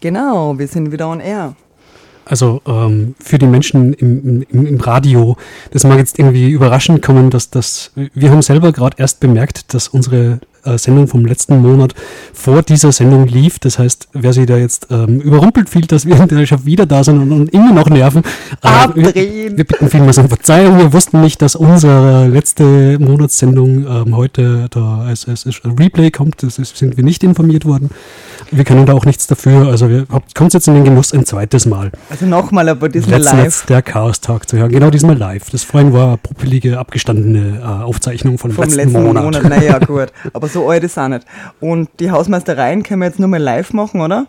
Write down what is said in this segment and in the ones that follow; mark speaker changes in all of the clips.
Speaker 1: Genau, wir sind wieder on air.
Speaker 2: Also ähm, für die Menschen im, im, im Radio, das mag jetzt irgendwie überraschend kommen, dass das, wir haben selber gerade erst bemerkt, dass unsere äh, Sendung vom letzten Monat vor dieser Sendung lief. Das heißt, wer sich da jetzt ähm, überrumpelt fühlt, dass wir in der schon wieder da sind und, und immer noch nerven, äh, wir, wir bitten vielmals um Verzeihung. Wir wussten nicht, dass unsere letzte Monatssendung ähm, heute da als, als, als Replay kommt. Das ist, sind wir nicht informiert worden. Wir können da auch nichts dafür. Also wir kommt jetzt in den Genuss ein zweites Mal.
Speaker 1: Also nochmal, aber diesmal
Speaker 2: Letzten
Speaker 1: live.
Speaker 2: Netz der Chaos Tag zu hören. Genau diesmal live. Das vorhin war eine puppelige, abgestandene äh, Aufzeichnung von
Speaker 1: Vom
Speaker 2: letzten,
Speaker 1: letzten
Speaker 2: Monat.
Speaker 1: Monat. Naja, gut. Aber so alt ist auch nicht. Und die Hausmeistereien können wir jetzt nur mal live machen, oder?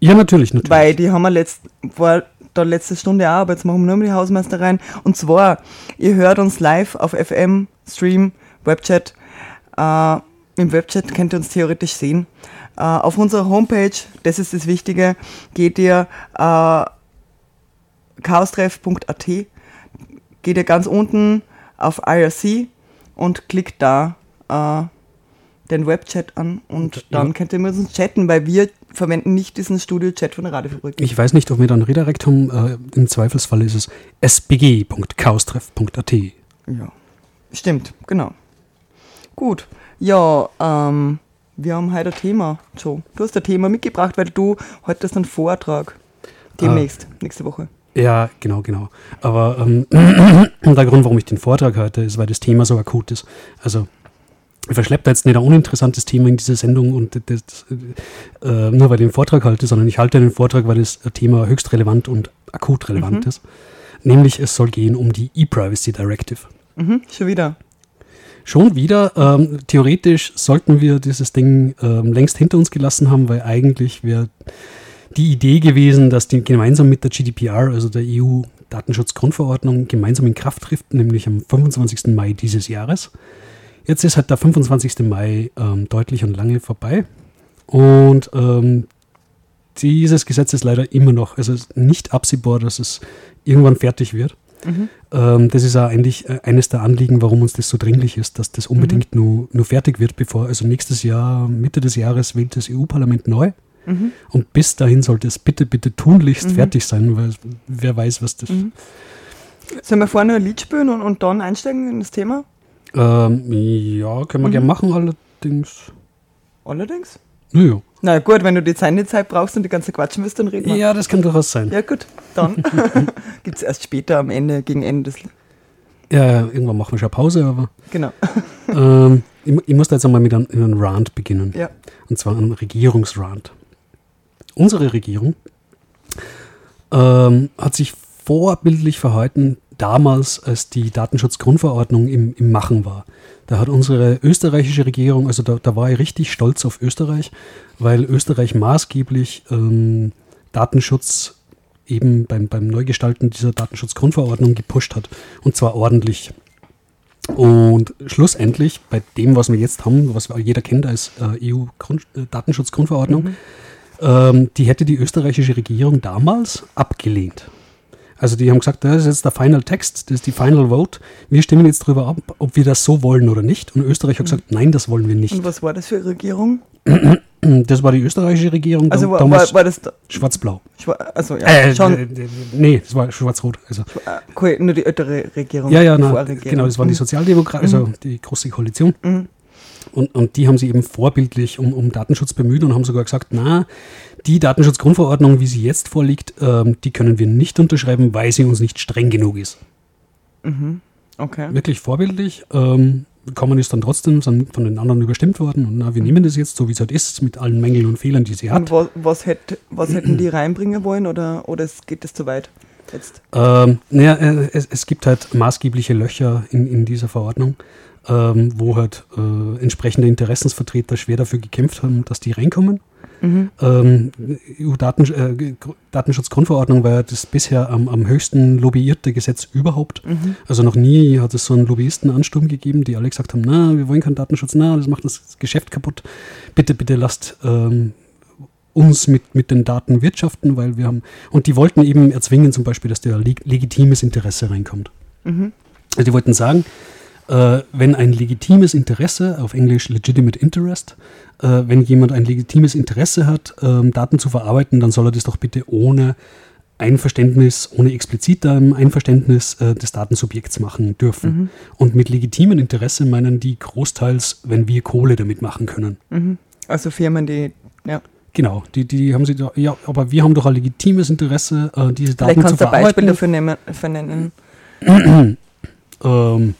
Speaker 2: Ja, natürlich, natürlich.
Speaker 1: Weil die haben wir letzt, war da letzte Stunde auch, aber jetzt machen wir nur mal die Hausmeistereien. Und zwar, ihr hört uns live auf FM, Stream, Webchat. Äh, Im Webchat könnt ihr uns theoretisch sehen. Äh, auf unserer Homepage, das ist das Wichtige, geht ihr äh, chaostreff.at, geht ihr ganz unten auf IRC und klickt da äh, den Webchat an und dann könnt ihr mit uns chatten, weil wir verwenden nicht diesen Studio-Chat von der Radiofabrik.
Speaker 2: Ich weiß nicht, ob wir dann Redirekt haben. Äh, Im Zweifelsfall ist es sbg.chaostreff.at.
Speaker 1: Ja, stimmt, genau. Gut, ja, ähm, wir haben heute ein Thema, Joe. Du hast ein Thema mitgebracht, weil du heute hast einen Vortrag. Demnächst, nächste Woche.
Speaker 2: Ja, genau, genau. Aber ähm, der Grund, warum ich den Vortrag hatte, ist, weil das Thema so akut ist. Also ich verschleppe da jetzt nicht ein uninteressantes Thema in diese Sendung und das, äh, nur weil ich den Vortrag halte, sondern ich halte den Vortrag, weil das Thema höchst relevant und akut relevant ist. Nämlich es soll gehen um die E-Privacy Directive.
Speaker 1: Mhm, schon wieder.
Speaker 2: Schon wieder, ähm, theoretisch sollten wir dieses Ding ähm, längst hinter uns gelassen haben, weil eigentlich wäre die Idee gewesen, dass die gemeinsam mit der GDPR, also der EU-Datenschutzgrundverordnung, gemeinsam in Kraft trifft, nämlich am 25. Mai dieses Jahres. Jetzt ist halt der 25. Mai ähm, deutlich und lange vorbei. Und ähm, dieses Gesetz ist leider immer noch, also nicht absehbar, dass es irgendwann fertig wird. Ähm, das ist auch eigentlich äh, eines der Anliegen, warum uns das so dringlich ist, dass das unbedingt nur, nur fertig wird, bevor, also nächstes Jahr, Mitte des Jahres wählt das EU-Parlament neu. Und bis dahin sollte es bitte, bitte tunlichst fertig sein, weil wer weiß, was das.
Speaker 1: Sollen wir vorne ein Lied spielen und, und dann einsteigen in das Thema?
Speaker 2: Ähm, ja, können wir gerne machen, allerdings.
Speaker 1: Allerdings?
Speaker 2: Naja.
Speaker 1: Na gut, wenn du die Zeit nicht Zeit brauchst und die ganze quatschen willst, dann reden wir.
Speaker 2: Ja, das kann durchaus sein.
Speaker 1: Ja, gut, dann gibt es erst später am Ende, gegen Ende des.
Speaker 2: Ja, irgendwann machen wir schon Pause, aber
Speaker 1: Genau.
Speaker 2: ähm, ich, ich muss da jetzt einmal mit einem, einem Rant beginnen.
Speaker 1: Ja.
Speaker 2: Und zwar einem Regierungsrant. Unsere Regierung ähm, hat sich vorbildlich verhalten damals, als die Datenschutzgrundverordnung im, im Machen war. Da hat unsere österreichische Regierung, also da, da war ich richtig stolz auf Österreich, weil Österreich maßgeblich ähm, Datenschutz eben beim, beim Neugestalten dieser Datenschutzgrundverordnung gepusht hat. Und zwar ordentlich. Und schlussendlich, bei dem, was wir jetzt haben, was jeder kennt als äh, EU-Datenschutzgrundverordnung, ähm, die hätte die österreichische Regierung damals abgelehnt. Also die haben gesagt, das ist jetzt der Final Text, das ist die Final Vote. Wir stimmen jetzt darüber ab, ob wir das so wollen oder nicht. Und Österreich hat gesagt, nein, das wollen wir nicht.
Speaker 1: Und was war das für eine Regierung?
Speaker 2: Das war die österreichische Regierung,
Speaker 1: Also war,
Speaker 2: damals
Speaker 1: war, war das. da-
Speaker 2: schwarz-blau.
Speaker 1: Schwa- Also ja,
Speaker 2: Äh,
Speaker 1: schon.
Speaker 2: nee, das war schwarz-rot. Also,
Speaker 1: äh, cool, nur die ältere Regierung.
Speaker 2: ja, ja, na, genau, das waren die Sozialdemokraten, also die große Koalition. Und, und die haben sich eben vorbildlich um, um Datenschutz bemüht und haben sogar gesagt, na, die Datenschutzgrundverordnung, wie sie jetzt vorliegt, ähm, die können wir nicht unterschreiben, weil sie uns nicht streng genug ist.
Speaker 1: Okay.
Speaker 2: Wirklich vorbildlich. Ähm, Common ist dann trotzdem sind von den anderen überstimmt worden und na, wir nehmen das jetzt so, wie es halt ist, mit allen Mängeln und Fehlern, die sie
Speaker 1: Und
Speaker 2: hat.
Speaker 1: was, was, hätt, was hätten die reinbringen wollen oder, oder geht es zu weit jetzt?
Speaker 2: Ähm, naja, äh, es, es gibt halt maßgebliche Löcher in, in dieser Verordnung, ähm, wo halt äh, entsprechende Interessensvertreter schwer dafür gekämpft haben, dass die reinkommen. Mhm. Ähm, EU-Daten, äh, Datenschutzgrundverordnung war ja das bisher am, am höchsten lobbyierte Gesetz überhaupt. Mhm. Also noch nie hat es so einen Lobbyistenansturm gegeben, die alle gesagt haben, na, wir wollen keinen Datenschutz, na, das macht das Geschäft kaputt. Bitte, bitte lasst ähm, uns mit, mit den Daten wirtschaften, weil wir haben, und die wollten eben erzwingen zum Beispiel, dass da leg legitimes Interesse reinkommt. Mhm. Also die wollten sagen, äh, wenn ein legitimes Interesse, auf Englisch legitimate interest, äh, wenn jemand ein legitimes Interesse hat, äh, Daten zu verarbeiten, dann soll er das doch bitte ohne Einverständnis, ohne explizitem Einverständnis äh, des Datensubjekts machen dürfen. Mhm. Und mit legitimem Interesse meinen die großteils, wenn wir Kohle damit machen können.
Speaker 1: Mhm. Also Firmen, die, ja.
Speaker 2: Genau, die, die haben sie da, ja, aber wir haben doch ein legitimes Interesse, äh, diese Daten
Speaker 1: Vielleicht
Speaker 2: zu verarbeiten.
Speaker 1: Vielleicht kannst du ein Beispiel dafür
Speaker 2: nennen. ähm,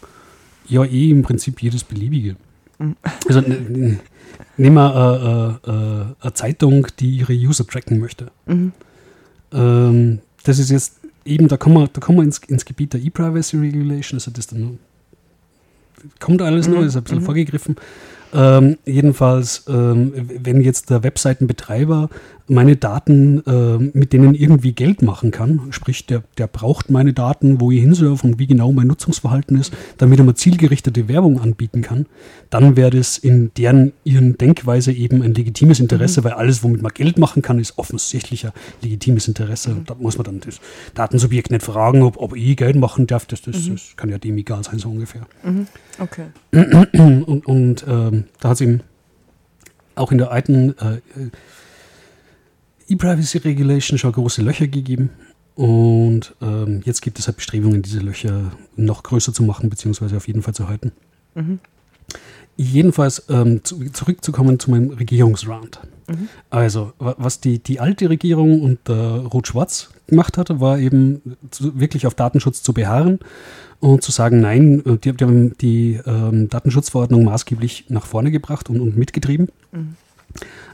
Speaker 2: ja, eh im Prinzip jedes beliebige. Mhm. Also nehmen wir äh, äh, äh, eine Zeitung, die ihre User tracken möchte. Mhm. Ähm, das ist jetzt eben, da kommen wir, da kommen wir ins, ins Gebiet der E-Privacy Regulation, also das dann kommt alles mhm. noch, ist ein bisschen mhm. vorgegriffen. Ähm, jedenfalls, ähm, wenn jetzt der Webseitenbetreiber meine Daten, äh, mit denen irgendwie Geld machen kann, sprich, der, der braucht meine Daten, wo ich hinsurfe und wie genau mein Nutzungsverhalten ist, damit er mir zielgerichtete Werbung anbieten kann, dann wäre das in deren ihren Denkweise eben ein legitimes Interesse, mhm. weil alles, womit man Geld machen kann, ist offensichtlich ein legitimes Interesse. Mhm. Da muss man dann das Datensubjekt nicht fragen, ob, ob ich Geld machen darf, das, das, mhm. das kann ja dem egal sein, so ungefähr.
Speaker 1: Mhm. Okay.
Speaker 2: Und, und ähm, da hat es eben auch in der alten äh, E-Privacy Regulation schon große Löcher gegeben. Und ähm, jetzt gibt es halt Bestrebungen, diese Löcher noch größer zu machen, beziehungsweise auf jeden Fall zu halten. Mhm. Jedenfalls ähm, zu, zurückzukommen zu meinem Regierungsrand. Mhm. Also, was die, die alte Regierung unter Rot-Schwarz gemacht hatte, war eben zu, wirklich auf Datenschutz zu beharren und zu sagen, nein, äh, die, die haben die ähm, Datenschutzverordnung maßgeblich nach vorne gebracht und, und mitgetrieben. Mhm.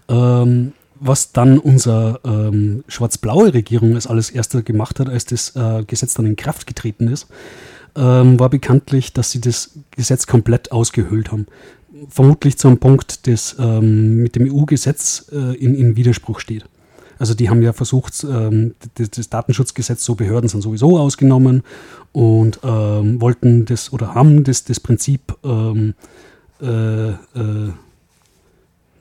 Speaker 2: Ähm, was dann unsere ähm, schwarz-blaue Regierung als alles erste gemacht hat, als das äh, Gesetz dann in Kraft getreten ist, ähm, war bekanntlich, dass sie das Gesetz komplett ausgehöhlt haben. Vermutlich zu einem Punkt, das ähm, mit dem EU-Gesetz äh, in, in, Widerspruch steht. Also die haben ja versucht, ähm, das, Datenschutzgesetz, so Behörden sind sowieso ausgenommen und ähm, wollten das oder haben das, das Prinzip ähm, äh, äh,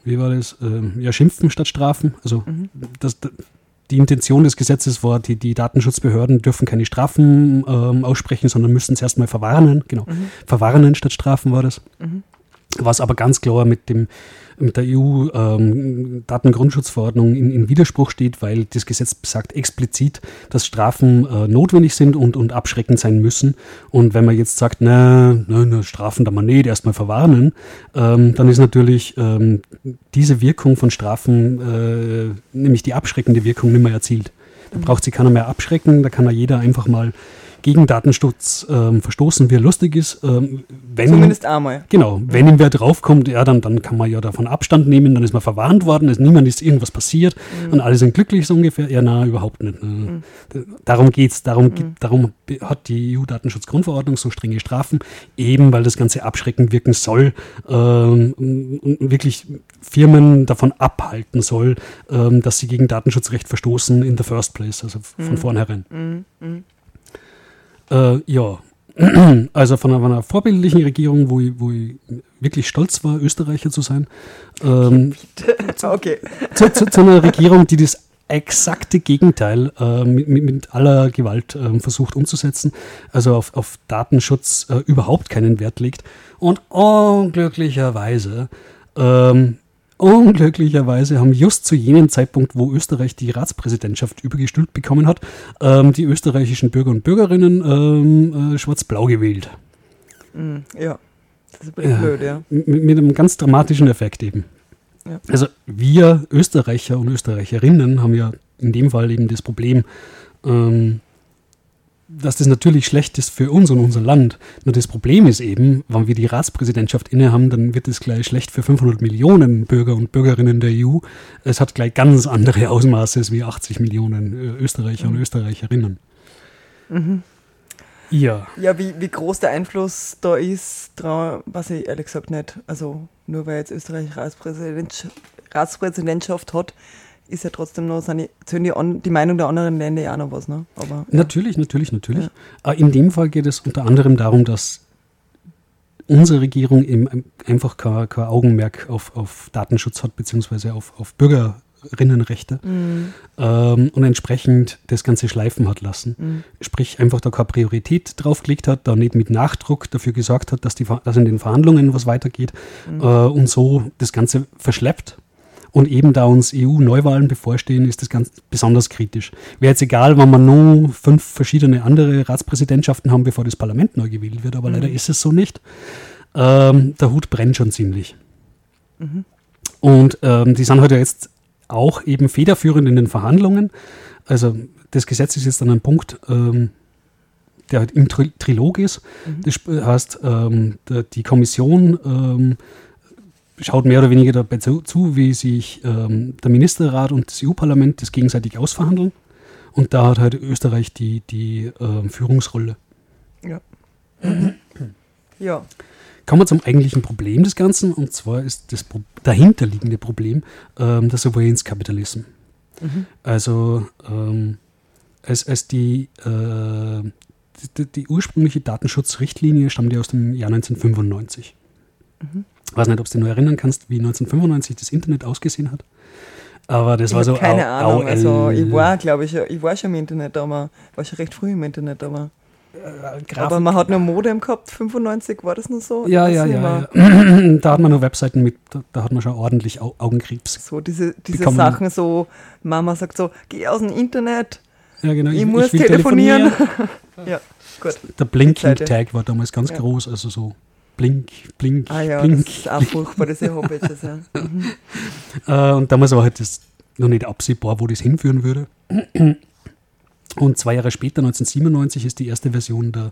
Speaker 2: wie war das? Ähm, ja, schimpfen statt strafen. Also mhm. das, die Intention des Gesetzes war, die, die Datenschutzbehörden dürfen keine Strafen ähm, aussprechen, sondern müssen es erstmal verwarnen. Genau. Mhm. Verwarnen statt strafen war das. Mhm. Was aber ganz klar mit dem mit der EU-Datengrundschutzverordnung ähm, in, in, Widerspruch steht, weil das Gesetz besagt explizit, dass Strafen äh, notwendig sind und, und abschreckend sein müssen. Und wenn man jetzt sagt, na, na, na Strafen da man nicht, erstmal verwarnen, ähm, dann ist natürlich ähm, diese Wirkung von Strafen, äh, nämlich die abschreckende Wirkung, nicht mehr erzielt. Da braucht sich keiner mehr abschrecken, da kann ja jeder einfach mal gegen Datenschutz ähm, verstoßen, wie er lustig ist. Ähm, wenn,
Speaker 1: Zumindest einmal.
Speaker 2: Genau, wenn ihm wer draufkommt, ja, dann, dann kann man ja davon Abstand nehmen, dann ist man verwarnt worden, ist niemand ist irgendwas passiert mhm. und alle sind glücklich so ungefähr. Ja, na, überhaupt nicht. Ne. Mhm. Darum geht's, darum, mhm. darum hat die EU-Datenschutzgrundverordnung so strenge Strafen, eben weil das Ganze abschreckend wirken soll ähm, und wirklich Firmen davon abhalten soll, ähm, dass sie gegen Datenschutzrecht verstoßen in the first place, also von mhm. vornherein. Äh, ja, also von einer, von einer, vorbildlichen Regierung, wo ich, wo ich wirklich stolz war, Österreicher zu sein. Ähm,
Speaker 1: okay.
Speaker 2: Zu, zu, zu, einer Regierung, die das exakte Gegenteil äh, mit, mit, aller Gewalt äh, versucht umzusetzen, also auf, auf Datenschutz äh, überhaupt keinen Wert legt. Und unglücklicherweise ähm, Unglücklicherweise haben just zu jenem Zeitpunkt, wo Österreich die Ratspräsidentschaft übergestülpt bekommen hat, ähm, die österreichischen Bürger und Bürgerinnen ähm, äh, schwarz-blau gewählt.
Speaker 1: Mm, ja, das ist ja, blöd, ja.
Speaker 2: Mit, mit, einem ganz dramatischen Effekt eben. Ja. Also wir Österreicher und Österreicherinnen haben ja in dem Fall eben das Problem, ähm, dass das natürlich schlecht ist für uns und unser Land. Nur das Problem ist eben, wenn wir die Ratspräsidentschaft innehaben, dann wird es gleich schlecht für 500 Millionen Bürger und Bürgerinnen der EU. Es hat gleich ganz andere Ausmaße als wie 80 Millionen äh, Österreicher mhm. und Österreicherinnen.
Speaker 1: Mhm.
Speaker 2: Ja.
Speaker 1: Ja, wie, wie groß der Einfluss da ist, weiß ich ehrlich gesagt nicht. Also nur weil jetzt Österreich Ratspräsident, Ratspräsidentschaft hat, ist ja trotzdem noch zählen die, die Meinung der anderen Länder ja auch noch was. Ne? Aber, ja.
Speaker 2: Natürlich, natürlich, natürlich. Ja. In dem Fall geht es unter anderem darum, dass unsere Regierung eben einfach kein, kein Augenmerk auf, auf Datenschutz hat, beziehungsweise auf, auf Bürgerinnenrechte mhm. ähm, und entsprechend das Ganze schleifen hat lassen. Mhm. Sprich, einfach da keine Priorität draufgelegt hat, da nicht mit Nachdruck dafür gesorgt hat, dass, die, dass in den Verhandlungen was weitergeht mhm. äh, und so das Ganze verschleppt und eben da uns EU-Neuwahlen bevorstehen, ist das ganz besonders kritisch. Wäre jetzt egal, wenn wir nur fünf verschiedene andere Ratspräsidentschaften haben, bevor das Parlament neu gewählt wird, aber mhm. leider ist es so nicht. Ähm, der Hut brennt schon ziemlich. Mhm. Und ähm, die sind heute jetzt auch eben federführend in den Verhandlungen. Also das Gesetz ist jetzt an einem Punkt, ähm, der halt im Trilog ist. Mhm. Das heißt, ähm, die Kommission ähm, schaut mehr oder weniger dabei zu, zu wie sich ähm, der Ministerrat und das EU-Parlament das gegenseitig ausverhandeln. Und da hat halt Österreich die, die äh, Führungsrolle.
Speaker 1: Ja. ja.
Speaker 2: Kommen wir zum eigentlichen Problem des Ganzen, und zwar ist das Pro dahinterliegende Problem ähm, der Souveränskapitalismus. Mhm. Also ähm, als, als die, äh, die, die, ursprüngliche Datenschutzrichtlinie stammt ja aus dem Jahr 1995. Mhm. Ich weiß nicht, ob du dich noch erinnern kannst, wie 1995 das Internet ausgesehen hat. Aber das
Speaker 1: ich
Speaker 2: war so.
Speaker 1: Keine Au Ahnung. Also ich war, glaube ich, ich war schon im Internet, aber war schon recht früh im Internet, aber. Äh, aber man hat nur Modem gehabt, 95 war das nur so?
Speaker 2: Ja, ja, ja, ja, Da hat man nur Webseiten mit, da, da hat man schon ordentlich Au Augenkrebs.
Speaker 1: So diese, diese Sachen, so Mama sagt so, geh aus dem Internet,
Speaker 2: ja, genau,
Speaker 1: ich, ich muss ich telefonieren. telefonieren.
Speaker 2: ja, gut. Der Blinking-Tag war damals ganz ja. groß, also so Blink, Blink,
Speaker 1: ah, ja,
Speaker 2: Blink.
Speaker 1: Das ist auch furchtbar, diese Hobbits. Ja. Mhm.
Speaker 2: Äh, und damals war halt das noch nicht absehbar, wo das hinführen würde. Und zwei Jahre später, 1997, ist die erste Version der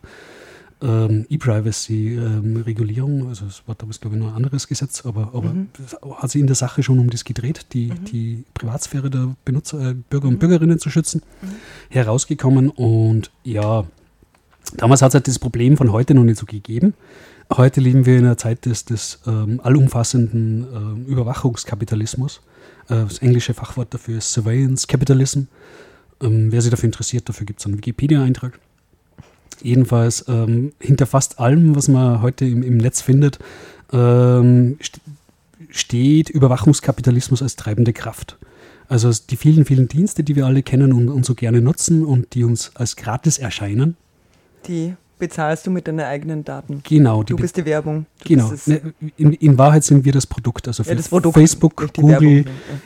Speaker 2: ähm, E-Privacy-Regulierung, ähm, also es war damals, glaube ich, noch ein anderes Gesetz, aber, aber mhm. hat sich in der Sache schon um das gedreht, die, mhm. die Privatsphäre der Benutzer, äh, Bürger und mhm. Bürgerinnen zu schützen, mhm. herausgekommen. Und ja, damals hat es halt das Problem von heute noch nicht so gegeben. Heute leben wir in einer Zeit des, des ähm, allumfassenden äh, Überwachungskapitalismus. Äh, das englische Fachwort dafür ist Surveillance Capitalism. Ähm, wer sich dafür interessiert, dafür gibt es einen Wikipedia-Eintrag. Jedenfalls ähm, hinter fast allem, was man heute im, im Netz findet, ähm, st steht Überwachungskapitalismus als treibende Kraft. Also die vielen, vielen Dienste, die wir alle kennen und, und so gerne nutzen und die uns als gratis erscheinen.
Speaker 1: Die bezahlst du mit deinen eigenen Daten.
Speaker 2: Genau.
Speaker 1: Du bist die Werbung.
Speaker 2: Genau. Ne, in, in, Wahrheit sind wir das Produkt. Also
Speaker 1: ja, das Produkt
Speaker 2: Facebook, Google, Werbung, ja.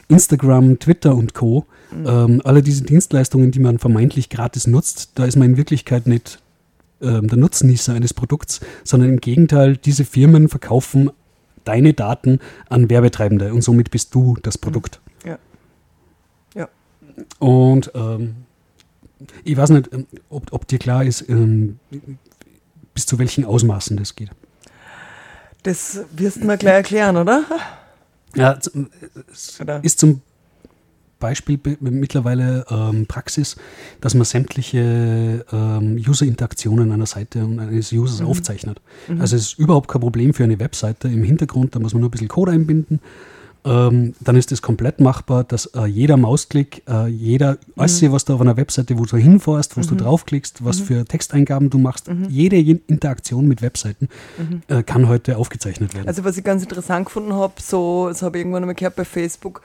Speaker 2: Instagram, Twitter und Co. Mhm. Ähm, alle diese Dienstleistungen, die man vermeintlich gratis nutzt, da ist man in Wirklichkeit nicht ähm, der Nutznießer eines Produkts, sondern im Gegenteil, diese Firmen verkaufen deine Daten an Werbetreibende und somit bist du das Produkt.
Speaker 1: Ja. Ja.
Speaker 2: Und ähm, ich weiß nicht, ähm, ob, ob dir klar ist, ähm, bis zu welchen Ausmaßen das geht.
Speaker 1: Das wirst du mir gleich erklären, oder?
Speaker 2: Ja, es ist zum Beispiel mittlerweile ähm, Praxis, dass man sämtliche ähm, User-Interaktionen einer Seite und eines Users mhm. aufzeichnet. Mhm. Also es ist überhaupt kein Problem für eine Webseite im Hintergrund, da muss man nur ein bisschen Code einbinden ähm, dann ist es komplett machbar, dass äh, jeder Mausklick, äh, jeder, mhm. alles, was du auf einer Webseite, wo du hinfährst, wo mhm. du draufklickst, was mhm. für Texteingaben du machst, mhm. jede Interaktion mit Webseiten mhm. äh, kann heute aufgezeichnet werden.
Speaker 1: Also was ich ganz interessant gefunden habe, so, das habe ich irgendwann einmal gehört bei Facebook,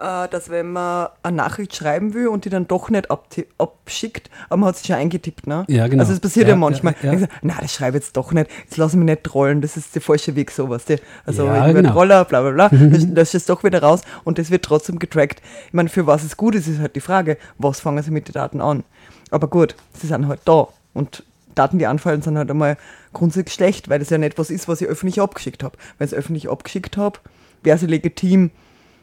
Speaker 1: dass wenn man eine Nachricht schreiben will und die dann doch nicht abschickt, aber man hat sich schon eingetippt, ne?
Speaker 2: Ja, genau.
Speaker 1: Also es passiert ja, ja manchmal. Ja, ja. Na, das schreibe ich jetzt doch nicht, jetzt lass mich nicht trollen, das ist der falsche Weg, sowas. Also ja, ich genau. Troller, bla bla bla, mhm. das ist doch wieder raus und das wird trotzdem getrackt. Ich meine, für was es gut ist, ist halt die Frage, was fangen sie mit den Daten an? Aber gut, sie sind halt da und Daten, die anfallen, sind halt einmal grundsätzlich schlecht, weil das ja nicht was ist, was ich öffentlich abgeschickt habe. Wenn ich es öffentlich abgeschickt habe, wäre es legitim,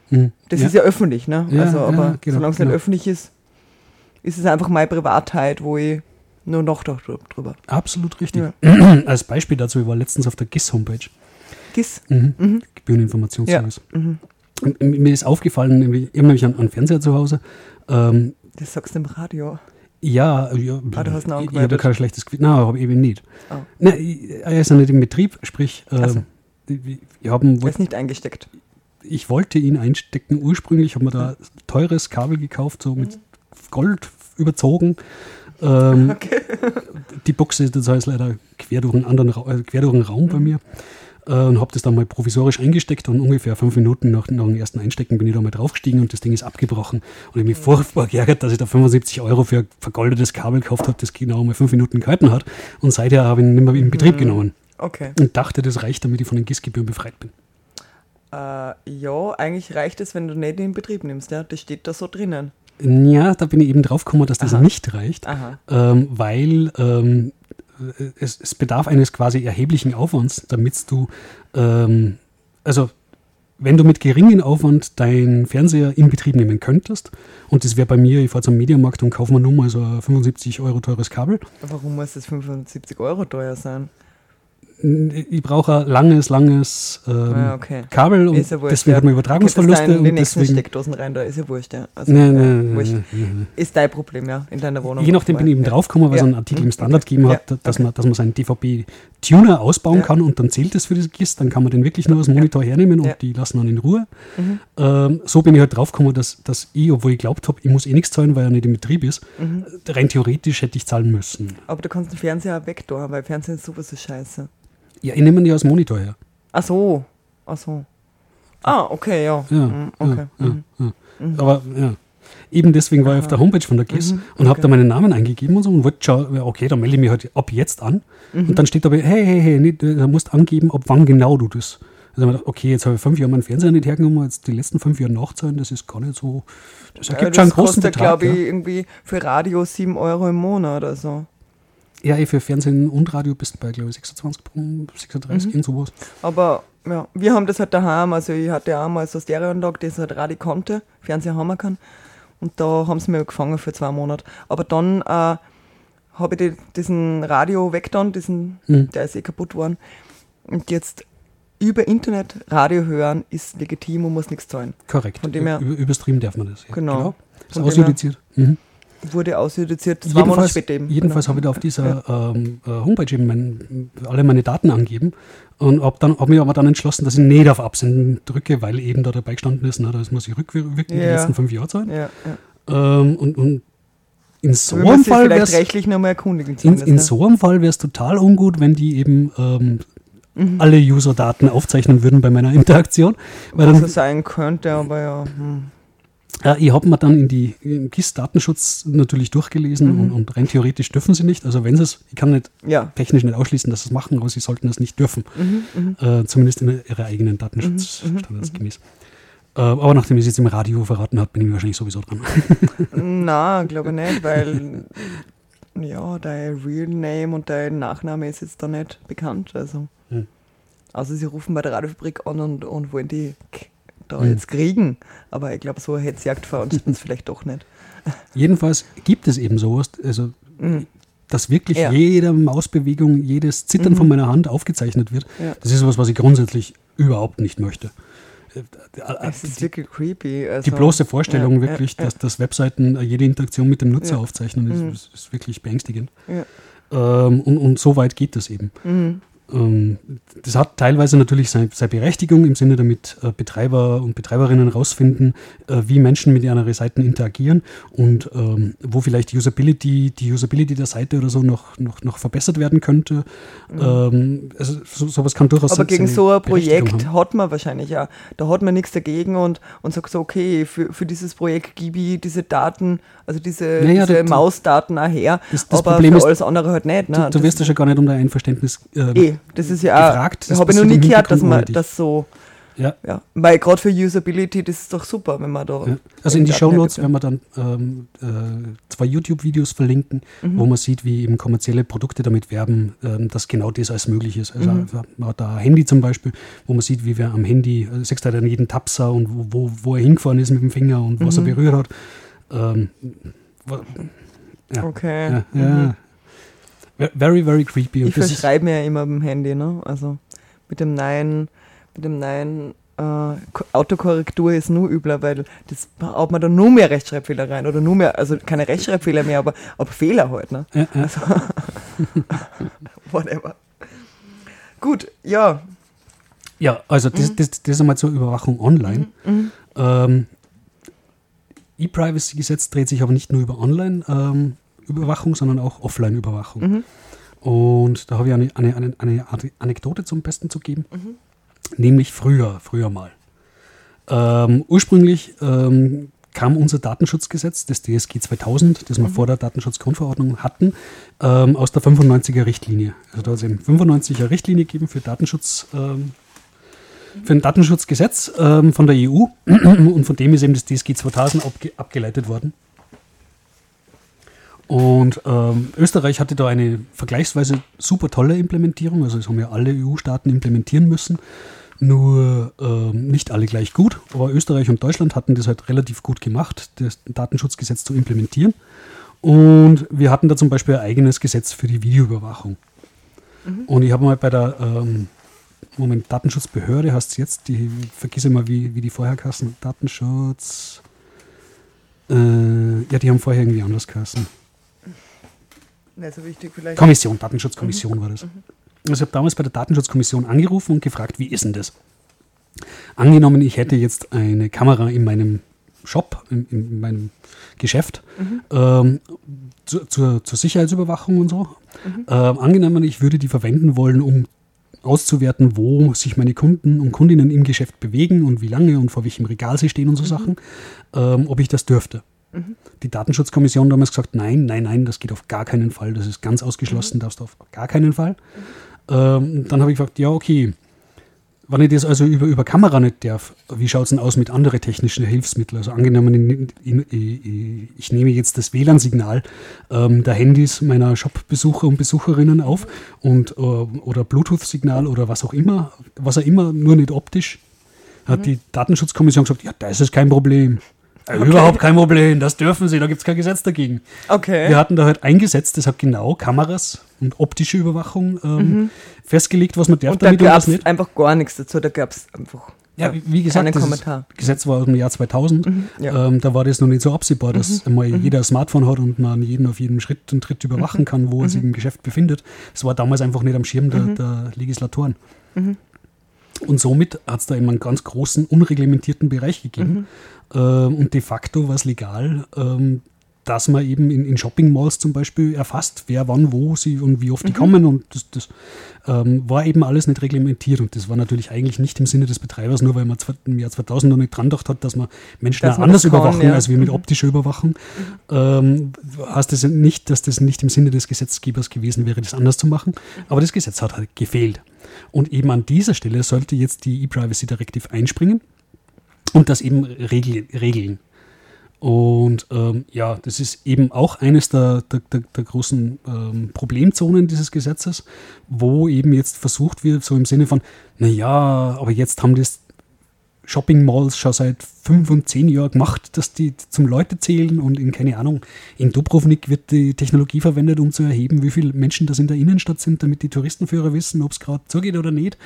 Speaker 1: hm. Das ja. ist ja öffentlich, ne?
Speaker 2: Ja,
Speaker 1: also, aber
Speaker 2: ja, genau,
Speaker 1: solange es
Speaker 2: genau.
Speaker 1: nicht öffentlich ist, ist es einfach meine Privatheit, wo ich nur noch drüber.
Speaker 2: Absolut richtig. Als Beispiel dazu, ich war letztens auf der GIS-Homepage.
Speaker 1: GIS?
Speaker 2: Mhm. Mhm. Gebühreninformationsservice. Mhm. Und mir ist aufgefallen, ich habe nämlich einen, einen Fernseher zu Hause. Ähm,
Speaker 1: das sagst du im Radio.
Speaker 2: Ja, ja
Speaker 1: ah, du hast
Speaker 2: ich, ich habe kein schlechtes Gefühl. Nein, aber eben nicht. Oh. Nein, er ist ja nicht im Betrieb, sprich, äh, so. wir haben.
Speaker 1: Er ist nicht eingesteckt
Speaker 2: ich wollte ihn einstecken. Ursprünglich habe mir da teures Kabel gekauft, so mit Gold überzogen. Ähm,
Speaker 1: Okay.
Speaker 2: die Buchse das heißt leider quer durch einen anderen Ra äh, quer durch einen Raum bei mir. Äh, und habe das dann mal provisorisch eingesteckt und ungefähr fünf Minuten nach, nach dem ersten Einstecken bin ich da mal draufgestiegen und das Ding ist abgebrochen. Und ich mich furchtbar geärgert, dass ich da 75 Euro für vergoldetes Kabel gekauft habe, das genau mal fünf Minuten gehalten hat. Und seither habe ich ihn nicht mehr in Betrieb genommen
Speaker 1: Okay.
Speaker 2: und dachte, das reicht, damit ich von den GIS-Gebühren befreit bin.
Speaker 1: Äh, ja, eigentlich reicht es, wenn du nicht in Betrieb nimmst, ja. Das steht da so drinnen.
Speaker 2: Ja, da bin ich eben drauf gekommen, dass das
Speaker 1: Aha.
Speaker 2: nicht reicht, ähm, weil ähm, es, es bedarf eines quasi erheblichen Aufwands, damit du, ähm, also wenn du mit geringem Aufwand deinen Fernseher in Betrieb nehmen könntest, und das wäre bei mir, ich fahre zum Mediamarkt und kaufe mir nur mal so ein 75 Euro teures Kabel,
Speaker 1: Warum muss das 75 Euro teuer sein?
Speaker 2: Ich brauche ein langes, langes ähm,
Speaker 1: Ah, okay.
Speaker 2: Kabel und
Speaker 1: ja wurscht.
Speaker 2: deswegen
Speaker 1: ja.
Speaker 2: hat man Übertragungsverluste
Speaker 1: Okay, das
Speaker 2: und deswegen...
Speaker 1: Steckdosen rein, da ist ja wurscht, ja. Also,
Speaker 2: Nee, nee,
Speaker 1: wurscht.
Speaker 2: nee.
Speaker 1: Ist dein Problem, ja, in deiner Wohnung.
Speaker 2: Je nachdem bin ich eben draufgekommen, weil es einen Artikel im. Standard gegeben
Speaker 1: Ja,
Speaker 2: hat, dass, man, dass man seinen DVB-Tuner ausbauen kann und dann zählt es für diese GIS, dann kann man den wirklich nur aus dem Monitor hernehmen und die lassen dann in Ruhe.
Speaker 1: Mhm.
Speaker 2: Ähm, so bin ich halt draufgekommen, dass, dass ich, obwohl ich glaubt habe, ich muss eh nichts zahlen, weil er nicht im Betrieb ist,
Speaker 1: Mhm.
Speaker 2: rein theoretisch hätte ich zahlen müssen.
Speaker 1: Aber du kannst den Fernseher auch wegtun, weil Fernsehen ist sowas ist scheiße.
Speaker 2: Ja, ich nehme ihn ja aus dem Monitor her.
Speaker 1: Ach so. Ach so. Ah, okay, ja.
Speaker 2: Ja,
Speaker 1: Mhm, okay.
Speaker 2: ja,
Speaker 1: Mhm.
Speaker 2: ja, ja. Aber ja. Eben deswegen war ich auf der Homepage von der GIS
Speaker 1: Mhm,
Speaker 2: und habe da meinen Namen eingegeben und so und wollte schauen, ja, okay, dann melde ich mich halt ab jetzt an.
Speaker 1: Mhm.
Speaker 2: Und dann steht aber, hey, hey, hey, nicht, du musst angeben, ab wann genau du das. Also ich gedacht, okay, jetzt habe ich fünf Jahre meinen Fernseher nicht hergenommen, jetzt die letzten fünf Jahre nachzahlen, das ist gar nicht so, das ergibt
Speaker 1: Ja,
Speaker 2: schon einen
Speaker 1: das
Speaker 2: großen
Speaker 1: kostet,
Speaker 2: Betrag.
Speaker 1: glaube ich,
Speaker 2: ja.
Speaker 1: irgendwie für Radio 7 Euro im Monat oder so.
Speaker 2: Ja, eh, für Fernsehen und Radio bist du bei, glaube ich, 26,
Speaker 1: Mhm.
Speaker 2: 36, irgend sowas.
Speaker 1: Aber ja, wir haben das halt daheim. Also ich hatte auch mal so eine Stereoanlage, das halt Radio konnte, Fernseher haben wir kann. Und da haben sie mir gefangen für zwei Monate. Aber dann äh, habe ich die, diesen Radio weggetan, diesen,
Speaker 2: Mhm.
Speaker 1: der ist eh kaputt worden. Und jetzt über Internet Radio hören ist legitim und muss nichts zahlen.
Speaker 2: Korrekt.
Speaker 1: Von dem her-
Speaker 2: Über, über Stream darf man das. Ja.
Speaker 1: Genau.
Speaker 2: Ist
Speaker 1: Von dem
Speaker 2: ausjudiziert. Mhm.
Speaker 1: Wurde zwei Monate
Speaker 2: Jedenfalls,
Speaker 1: später eben.
Speaker 2: jedenfalls
Speaker 1: Genau.
Speaker 2: habe ich da auf dieser ähm, äh, Homepage eben mein, alle meine Daten angeben und habe dann, hab mich aber dann entschlossen, dass ich nicht auf Absenden drücke, weil eben da dabei gestanden ist, na, das muss ich rückwirkend die
Speaker 1: Ja.
Speaker 2: letzten fünf Jahre zahlen.
Speaker 1: Ja, ja.
Speaker 2: Ähm, und, und in so
Speaker 1: Wir
Speaker 2: einem Fall
Speaker 1: rechtlich nochmal erkundigen.
Speaker 2: in, in
Speaker 1: ne?
Speaker 2: so einem Fall wäre es total ungut, wenn die eben ähm,
Speaker 1: Mhm.
Speaker 2: alle User-Daten aufzeichnen würden bei meiner Interaktion. Weil
Speaker 1: Was
Speaker 2: dann,
Speaker 1: sein könnte, aber ja. Hm.
Speaker 2: Ja, ich habe mir dann in die GIS-Datenschutz natürlich durchgelesen
Speaker 1: Mhm.
Speaker 2: und, und rein theoretisch dürfen sie nicht. Also wenn sie es, ich kann nicht
Speaker 1: Ja.
Speaker 2: technisch nicht ausschließen, dass sie es machen, aber sie sollten es nicht dürfen.
Speaker 1: Mhm, mhm.
Speaker 2: Äh, zumindest in ihrer eigenen Datenschutzstandards gemäß. Äh, aber nachdem ich es jetzt im Radio verraten habe, bin ich wahrscheinlich sowieso dran.
Speaker 1: Na, glaube nicht, weil ja, dein Real Name und dein Nachname ist jetzt da nicht bekannt. Also.
Speaker 2: Hm.
Speaker 1: Also sie rufen bei der Radiofabrik an und, und wollen die da
Speaker 2: Hm.
Speaker 1: jetzt kriegen. Aber ich glaube, so eine Hetzjagd veranstalten sie vielleicht doch nicht.
Speaker 2: Jedenfalls gibt es eben sowas, also
Speaker 1: Mhm.
Speaker 2: dass wirklich
Speaker 1: Ja.
Speaker 2: jede Mausbewegung, jedes Zittern
Speaker 1: Mhm.
Speaker 2: von meiner Hand aufgezeichnet wird.
Speaker 1: Ja.
Speaker 2: Das ist sowas, was ich grundsätzlich überhaupt nicht möchte. Äh,
Speaker 1: Es ist wirklich creepy. Also,
Speaker 2: die bloße Vorstellung
Speaker 1: ja,
Speaker 2: wirklich, dass, dass Webseiten äh, jede Interaktion mit dem Nutzer aufzeichnen, ist,
Speaker 1: Mhm.
Speaker 2: ist, ist wirklich beängstigend. Ähm, und, und so weit geht das eben.
Speaker 1: Mhm.
Speaker 2: Ähm, das hat teilweise natürlich seine, seine Berechtigung im Sinne, damit äh, Betreiber und Betreiberinnen herausfinden, äh, wie Menschen mit ihren Seiten interagieren und ähm, wo vielleicht die Usability, die Usability der Seite oder so noch, noch, noch verbessert werden könnte. Ähm, also so, sowas kann durchaus
Speaker 1: Mhm. Aber gegen so ein Projekt hat man wahrscheinlich ja. Da hat man nichts dagegen und, und sagt so, okay, für, für dieses Projekt gebe ich diese Daten, also diese,
Speaker 2: Naja,
Speaker 1: diese Mausdaten auch her.
Speaker 2: Das- das
Speaker 1: aber
Speaker 2: Problem
Speaker 1: für
Speaker 2: ist,
Speaker 1: alles andere halt nicht. Ne?
Speaker 2: Du, du wirst ja schon gar nicht um dein Einverständnis äh,
Speaker 1: Das ist ja auch,
Speaker 2: gefragt, das
Speaker 1: habe ich noch nie gehört, dass man das so,
Speaker 2: ja,
Speaker 1: ja, weil gerade für Usability, das ist doch super, wenn man da.
Speaker 2: Ja. Also in die Show Notes werden wir dann ähm, äh, zwei YouTube-Videos verlinken,
Speaker 1: Mhm.
Speaker 2: wo man sieht, wie eben kommerzielle Produkte damit werben, ähm, dass genau das alles möglich ist. Also
Speaker 1: Mhm.
Speaker 2: man hat da ein Handy zum Beispiel, wo man sieht, wie wer am Handy, du halt an jedem Tapser und wo, wo, wo er hingefahren ist mit dem Finger und was er
Speaker 1: Mhm.
Speaker 2: berührt hat. Ähm, ja.
Speaker 1: Okay.
Speaker 2: Ja,
Speaker 1: Mhm.
Speaker 2: ja. Ve- Very, very creepy. Und
Speaker 1: Ich
Speaker 2: das
Speaker 1: verschreibe mir ja immer mit dem Handy, ne? Also mit dem neuen, mit dem neuen äh, Ko- Autokorrektur ist nur übler, weil das haut man dann nur mehr Rechtschreibfehler rein oder nur mehr, also keine Rechtschreibfehler mehr, aber, aber Fehler halt, ne?
Speaker 2: ja, ja.
Speaker 1: Whatever. Gut, ja.
Speaker 2: Ja, also das, das, das ist einmal zur Überwachung online. Ähm, E-Privacy-Gesetz dreht sich aber nicht nur über Online-Überwachung, sondern auch Offline-Überwachung. Und da habe ich eine, eine, eine, Anekdote zum Besten zu geben. Nämlich früher, früher mal. Ähm, ursprünglich ähm, kam unser Datenschutzgesetz, das DSG 2000, das wir vor der Datenschutzgrundverordnung hatten, ähm, aus der 95er Richtlinie. Also da hat es eben 95er Richtlinie gegeben für Datenschutz, ähm, für ein Datenschutzgesetz ähm, von der EU und von dem ist eben das DSG 2000 abge abgeleitet worden. Und ähm, Österreich hatte da eine vergleichsweise super tolle Implementierung, also es haben ja alle EU-Staaten implementieren müssen, nur ähm, nicht alle gleich gut, aber Österreich und Deutschland hatten das halt relativ gut gemacht, das Datenschutzgesetz zu implementieren. Und wir hatten da zum Beispiel ein eigenes Gesetz für die Videoüberwachung. Und ich habe mal bei der ähm, Moment, Datenschutzbehörde heißt es jetzt, die vergiss immer, wie, wie die vorher kassen. Datenschutz. Äh, ja, die haben vorher irgendwie anders kassen.
Speaker 1: Nicht so wichtig vielleicht.
Speaker 2: Kommission, Datenschutzkommission war das. Also ich habe damals bei der Datenschutzkommission angerufen und gefragt, wie ist denn das? Angenommen, ich hätte jetzt eine Kamera in meinem Shop, in, in meinem Geschäft, ähm, zu, zur, zur Sicherheitsüberwachung und so. Ähm, angenommen, ich würde die verwenden wollen, um auszuwerten, wo sich meine Kunden und Kundinnen im Geschäft bewegen und wie lange und vor welchem Regal sie stehen und so Sachen, ähm, ob ich das dürfte. Die Datenschutzkommission damals gesagt, nein, nein, nein, das geht auf gar keinen Fall, das ist ganz ausgeschlossen, darfst du auf gar keinen Fall. Ähm, dann habe ich gesagt, ja, okay, wenn ich das also über, über Kamera nicht darf, wie schaut es denn aus mit anderen technischen Hilfsmitteln? Also angenommen, in, in, ich nehme jetzt das WLAN-Signal ähm, der Handys meiner Shop-Besucher und Besucherinnen auf und, äh, oder Bluetooth-Signal oder was auch immer, was auch immer, nur nicht optisch, hat die Datenschutzkommission gesagt, ja, das ist kein Problem. Äh, Überhaupt kein Problem, das dürfen sie, da gibt es kein Gesetz dagegen.
Speaker 1: Okay.
Speaker 2: Wir hatten da halt ein Gesetz, das hat genau Kameras und optische Überwachung ähm, festgelegt, was man darf
Speaker 1: und da
Speaker 2: damit und
Speaker 1: gab
Speaker 2: was
Speaker 1: es
Speaker 2: nicht.
Speaker 1: einfach gar nichts dazu, da gab es einfach
Speaker 2: Ja, wie, gesagt,
Speaker 1: keinen
Speaker 2: das
Speaker 1: Kommentar.
Speaker 2: Gesetz war dem Jahr 2000.
Speaker 1: ja.
Speaker 2: ähm, da war das noch nicht so absehbar, dass einmal jeder ein Smartphone hat und man jeden auf jedem Schritt und Tritt überwachen kann, wo er sich im Geschäft befindet. Das war damals einfach nicht am Schirm der, der Legislatoren. Und somit hat es da eben einen ganz großen, unreglementierten Bereich gegeben. Ähm, und de facto war es legal, ähm, dass man eben in, in Shopping-Malls zum Beispiel erfasst, wer wann wo sie und wie oft die kommen. Und das, das ähm, war eben alles nicht reglementiert. Und das war natürlich eigentlich nicht im Sinne des Betreibers, nur weil man im Jahr 2000 noch nicht dran gedacht hat, dass man Menschen
Speaker 1: Dass man
Speaker 2: anders
Speaker 1: kann,
Speaker 2: überwachen
Speaker 1: ja.
Speaker 2: als wir mit optischer Überwachung. Ähm, heißt das nicht, dass das nicht im Sinne des Gesetzgebers gewesen wäre, das anders zu machen. Aber das Gesetz hat halt gefehlt. Und eben an dieser Stelle sollte jetzt die E-Privacy Directive einspringen und das eben regel- regeln. Und ähm, ja, das ist eben auch eines der, der, der, der großen ähm, Problemzonen dieses Gesetzes, wo eben jetzt versucht wird, so im Sinne von, naja, aber jetzt haben das Shopping Malls schon seit fünf und zehn Jahren gemacht, dass die zum Leute zählen und in, keine Ahnung, in Dubrovnik wird die Technologie verwendet, um zu erheben, wie viele Menschen das in der Innenstadt sind, damit die Touristenführer wissen, ob es gerade zugeht oder nicht.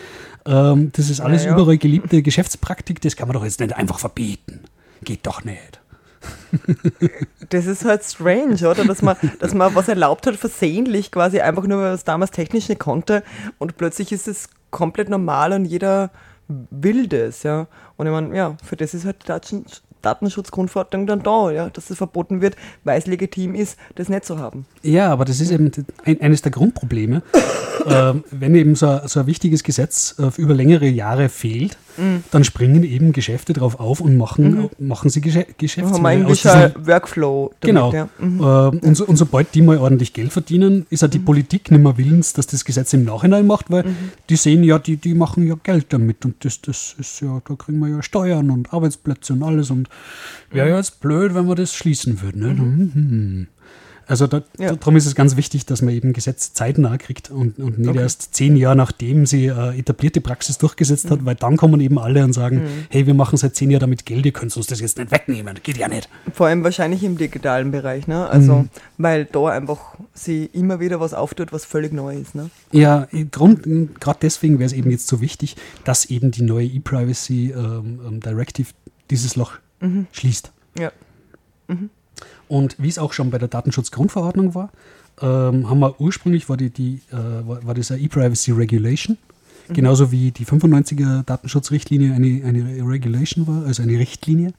Speaker 2: Ähm, das ist alles
Speaker 1: ja.
Speaker 2: überall geliebte Geschäftspraktik, das kann man doch jetzt nicht einfach verbieten. Geht doch nicht.
Speaker 1: Das ist halt strange, oder? Dass man, dass man was erlaubt hat, versehentlich quasi einfach nur, weil man es damals technisch nicht konnte und plötzlich ist es komplett normal und jeder will das, ja. Und ich meine, ja, für das ist halt die Daten Datenschutzgrundverordnung dann da, ja, dass es verboten wird, weil es legitim ist, das nicht zu haben.
Speaker 2: Ja, aber das ist eben ein, eines der Grundprobleme. ähm, wenn eben so, ein- so ein wichtiges Gesetz äh, über längere Jahre fehlt,
Speaker 1: Mhm.
Speaker 2: dann springen eben Geschäfte drauf auf und machen, machen sie Gesche
Speaker 1: haben
Speaker 2: Geschäftsmodelle
Speaker 1: irgendwie
Speaker 2: aus diesem-
Speaker 1: Workflow damit,
Speaker 2: Genau.
Speaker 1: ja. Mhm.
Speaker 2: Ähm, und, so, und sobald die mal ordentlich Geld verdienen, ist auch die Politik nicht mehr willens, dass das Gesetz im Nachhinein macht, weil
Speaker 1: Mhm.
Speaker 2: die sehen ja, die, die machen ja Geld damit und das, das ist ja, da kriegen wir ja Steuern und Arbeitsplätze und alles und wäre
Speaker 1: Mhm.
Speaker 2: ja jetzt blöd, wenn wir das schließen würden. Ne? Mhm. Also da,
Speaker 1: Ja.
Speaker 2: darum ist es ganz wichtig, dass man eben Gesetze zeitnah kriegt und, und nicht
Speaker 1: Okay.
Speaker 2: erst zehn Jahre nachdem sie äh, etablierte Praxis durchgesetzt
Speaker 1: Mhm.
Speaker 2: hat, weil dann kommen eben alle und sagen, hey, wir machen seit zehn Jahren damit Geld, ihr könnt uns das jetzt nicht wegnehmen, geht ja nicht.
Speaker 1: Vor allem wahrscheinlich im digitalen Bereich, ne? Also,
Speaker 2: Mhm.
Speaker 1: weil da einfach sie immer wieder was auftut, was völlig neu ist, ne?
Speaker 2: Ja, gerade deswegen wäre es eben jetzt so wichtig, dass eben die neue E-Privacy ähm, ähm, Directive dieses Loch schließt.
Speaker 1: Ja.
Speaker 2: Und wie es auch schon bei der Datenschutzgrundverordnung war, ähm, haben wir ursprünglich war die, die äh, war, war das eine E-Privacy Regulation Genauso wie die 95er Datenschutzrichtlinie eine, eine Regulation war, also eine Richtlinie.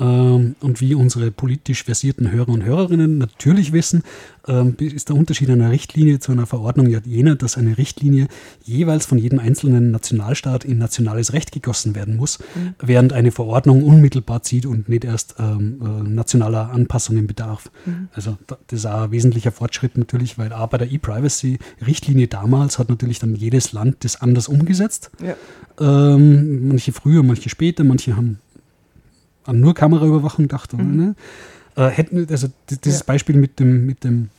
Speaker 2: Ähm, und wie unsere politisch versierten Hörer und Hörerinnen natürlich wissen, ähm, ist der Unterschied einer Richtlinie zu einer Verordnung ja jener, dass eine Richtlinie jeweils von jedem einzelnen Nationalstaat in nationales Recht gegossen werden muss, während eine Verordnung unmittelbar zieht und nicht erst ähm, äh, nationaler Anpassungen bedarf. Also da- das ist auch ein wesentlicher Fortschritt natürlich, weil auch bei der E-Privacy-Richtlinie damals hat natürlich dann jedes Land das anders umgesetzt.
Speaker 3: Ja.
Speaker 2: Ähm, manche früher, manche später, manche haben an nur Kameraüberwachung gedacht. oder, Ne? Äh, hätten, also dieses
Speaker 3: Ja.
Speaker 2: Beispiel mit dem, mit dem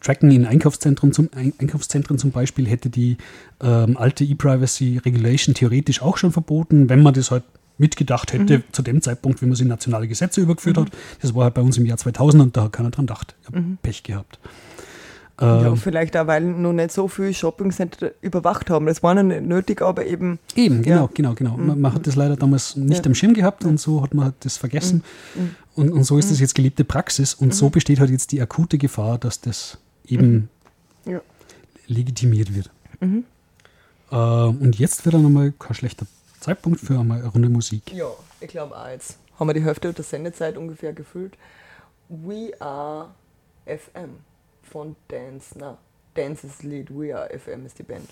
Speaker 2: Tracken in Einkaufszentren zum, Ein Einkaufszentren zum Beispiel hätte die ähm, alte E-Privacy Regulation theoretisch auch schon verboten, wenn man das halt mitgedacht hätte zu dem Zeitpunkt, wie man sie in nationale Gesetze übergeführt hat. Das war halt bei uns im Jahr 2000 und da hat keiner dran gedacht. Ich hab Pech gehabt.
Speaker 3: Ja,
Speaker 2: Ähm,
Speaker 3: vielleicht auch, weil noch nicht so viele Shoppingcenter überwacht haben. Das war noch nicht nötig, aber eben.
Speaker 2: Eben, genau,
Speaker 3: Ja.
Speaker 2: genau, genau. Man, man hat das leider damals nicht
Speaker 3: Ja.
Speaker 2: am Schirm gehabt und so hat man halt das vergessen. Und, und so ist das jetzt gelebte Praxis und so besteht halt jetzt die akute Gefahr, dass das eben
Speaker 3: Ja.
Speaker 2: legitimiert wird. Äh, und jetzt wird dann nochmal kein schlechter Zeitpunkt für einmal eine Runde Musik.
Speaker 3: Ja, ich glaube auch jetzt. Haben wir die Hälfte der Sendezeit ungefähr gefüllt. We Are FM von Dance. Na, Dance ist Lied, We Are FM ist die Band.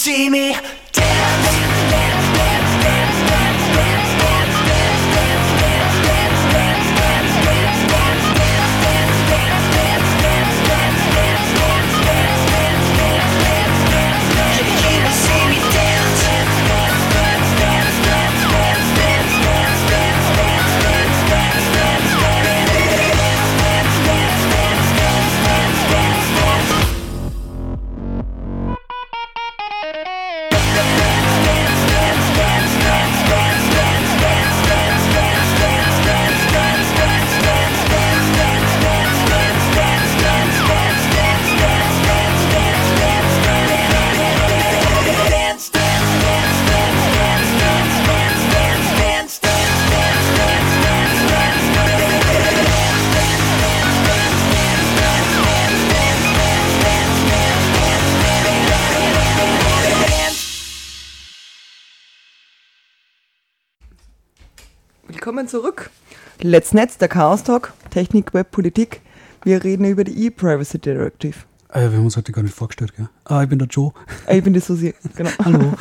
Speaker 4: See me
Speaker 1: Willkommen zurück. Let's Netz, der Chaos Talk, Technik, Web, Politik. Wir reden über die E-Privacy Directive.
Speaker 2: Ah ja, wir haben uns heute gar nicht vorgestellt, gell? Ah, ich bin der Joe.
Speaker 1: Äh, Ich bin die Susi, genau.
Speaker 2: Hallo.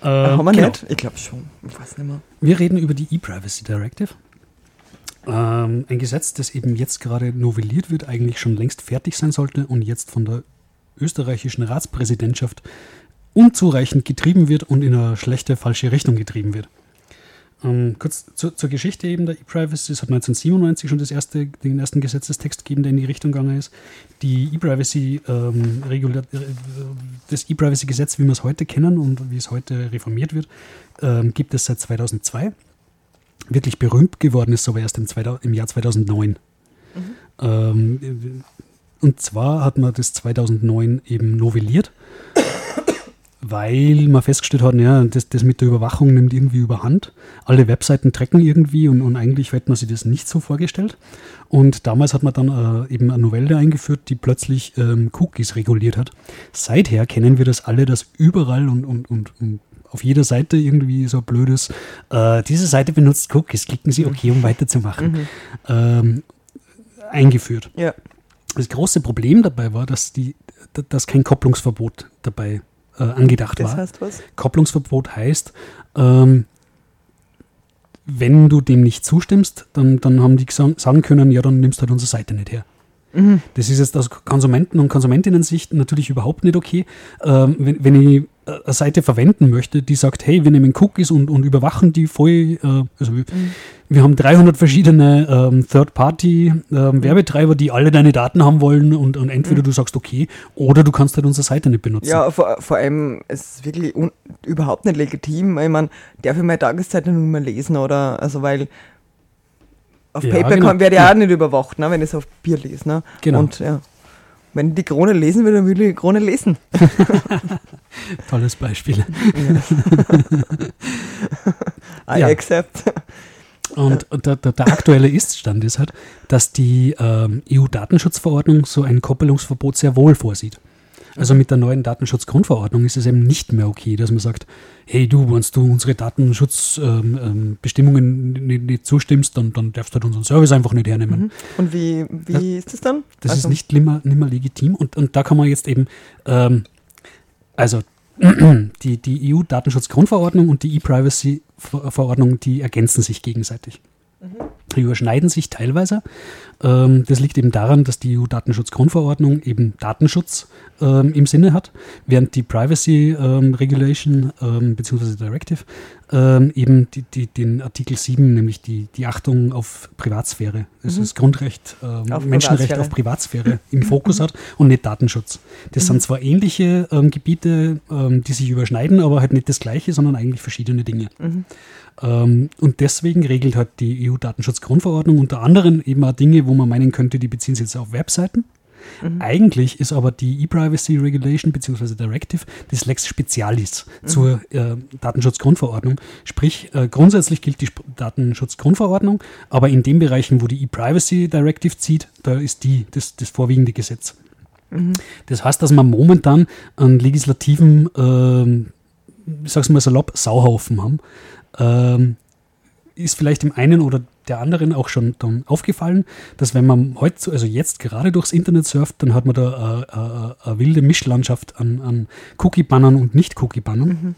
Speaker 2: äh,
Speaker 1: Haben wir
Speaker 2: genau.
Speaker 1: nicht? Ich glaube schon. Ich weiß nicht mehr.
Speaker 2: Wir reden über die E-Privacy Directive. Ähm, ein Gesetz, das eben jetzt gerade novelliert wird, eigentlich schon längst fertig sein sollte und jetzt von der österreichischen Ratspräsidentschaft unzureichend getrieben wird und in eine schlechte, falsche Richtung getrieben wird. Ähm, kurz zu, zur Geschichte eben der E-Privacy. Es hat 1997 schon das erste, den ersten Gesetzestext gegeben, der in die Richtung gegangen ist. Die E-Privacy, ähm, äh, das E-Privacy-Gesetz, wie wir es heute kennen und wie es heute reformiert wird, ähm, gibt es seit 2002. Wirklich berühmt geworden ist es aber erst im, 2000, im Jahr 2009. Ähm, und zwar hat man das 2009 eben novelliert, weil man festgestellt hat, ja, das, das mit der Überwachung nimmt irgendwie überhand. Alle Webseiten tracken irgendwie und, und eigentlich hätte man sich das nicht so vorgestellt. Und damals hat man dann äh, eben eine Novelle eingeführt, die plötzlich ähm, Cookies reguliert hat. Seither kennen wir das alle, dass überall und, und, und, und auf jeder Seite irgendwie so blödes, äh, diese Seite benutzt Cookies, klicken Sie OK, um weiterzumachen, ähm, eingeführt.
Speaker 1: Ja.
Speaker 2: Das große Problem dabei war, dass, die, dass kein Kopplungsverbot dabei äh, angedacht
Speaker 1: Das
Speaker 2: war.
Speaker 1: heißt was?
Speaker 2: Kopplungsverbot heißt, ähm, wenn du dem nicht zustimmst, dann, dann haben die sagen können, ja, dann nimmst du halt unsere Seite nicht her. Das ist jetzt aus Konsumenten- und Konsumentinnen-Sicht natürlich überhaupt nicht okay. Ähm, wenn, wenn ich Seite verwenden möchte, die sagt, hey, wir nehmen Cookies und, und überwachen die voll, äh, also wir, wir haben 300 verschiedene ähm, Third-Party-Werbetreiber, die alle deine Daten haben wollen und, und entweder du sagst okay oder du kannst halt unsere Seite nicht benutzen.
Speaker 1: Ja, vor, vor allem, es ist wirklich überhaupt nicht legitim. Ich meine, darf ich meine Tageszeitung nicht mehr lesen oder, also weil auf
Speaker 2: Ja,
Speaker 1: Paper
Speaker 2: genau.
Speaker 1: werde ich auch nicht überwacht, ne, wenn ich es auf Bier lese. Ne?
Speaker 2: Genau.
Speaker 1: Und ja, wenn ich die Krone lesen will, dann will ich die Krone lesen.
Speaker 2: Tolles Beispiel.
Speaker 1: I
Speaker 2: Ja.
Speaker 1: accept.
Speaker 2: Und der, der, der aktuelle Iststand ist halt, dass die ähm, EU-Datenschutzverordnung so ein Koppelungsverbot sehr wohl vorsieht. Also mit der neuen Datenschutzgrundverordnung ist es eben nicht mehr okay, dass man sagt, hey du, wenn du unsere Datenschutzbestimmungen ähm, Bestimmungen nicht, nicht zustimmst, dann, dann darfst du halt unseren Service einfach nicht hernehmen.
Speaker 1: Und wie, wie ist das dann?
Speaker 2: Das
Speaker 1: Also-
Speaker 2: ist nicht nimmer, nimmer legitim und, und da kann man jetzt eben, ähm, also die, die EU-Datenschutzgrundverordnung und die E-Privacy-Verordnung, die ergänzen sich gegenseitig. Die überschneiden sich teilweise. Ähm, das liegt eben daran, dass die EU-Datenschutzgrundverordnung eben Datenschutz ähm, im Sinne hat, während die Privacy ähm, Regulation ähm, bzw. Directive ähm, eben die, die, den Artikel 7, nämlich die, die Achtung auf Privatsphäre, das ist das Grundrecht, ähm,
Speaker 1: Auf
Speaker 2: Menschenrecht
Speaker 1: Privatsphäre.
Speaker 2: auf Privatsphäre im Fokus hat und nicht Datenschutz. Das sind zwar ähnliche Gebiete, die sich überschneiden, aber halt nicht das gleiche, sondern eigentlich verschiedene Dinge. Ähm, und deswegen regelt halt die EU-Datenschutzgrundverordnung unter anderem eben auch Dinge, wo man meinen könnte, die beziehen sich jetzt auf Webseiten. Eigentlich ist aber die E-Privacy Regulation bzw. Directive das Lex Specialis zur äh, Datenschutzgrundverordnung. Sprich, äh, grundsätzlich gilt die Sp Datenschutzgrundverordnung, aber in den Bereichen, wo die E-Privacy Directive zieht, da ist die das, das vorwiegende Gesetz. Das heißt, dass man momentan einen legislativen, ähm, ich sag's mal salopp, Sauhaufen haben. Ähm, ist vielleicht dem einen oder der anderen auch schon dann aufgefallen, dass wenn man heute, also jetzt gerade durchs Internet surft, dann hat man da äh, äh, eine wilde Mischlandschaft an, an Cookie-Bannern und Nicht-Cookie-Bannern.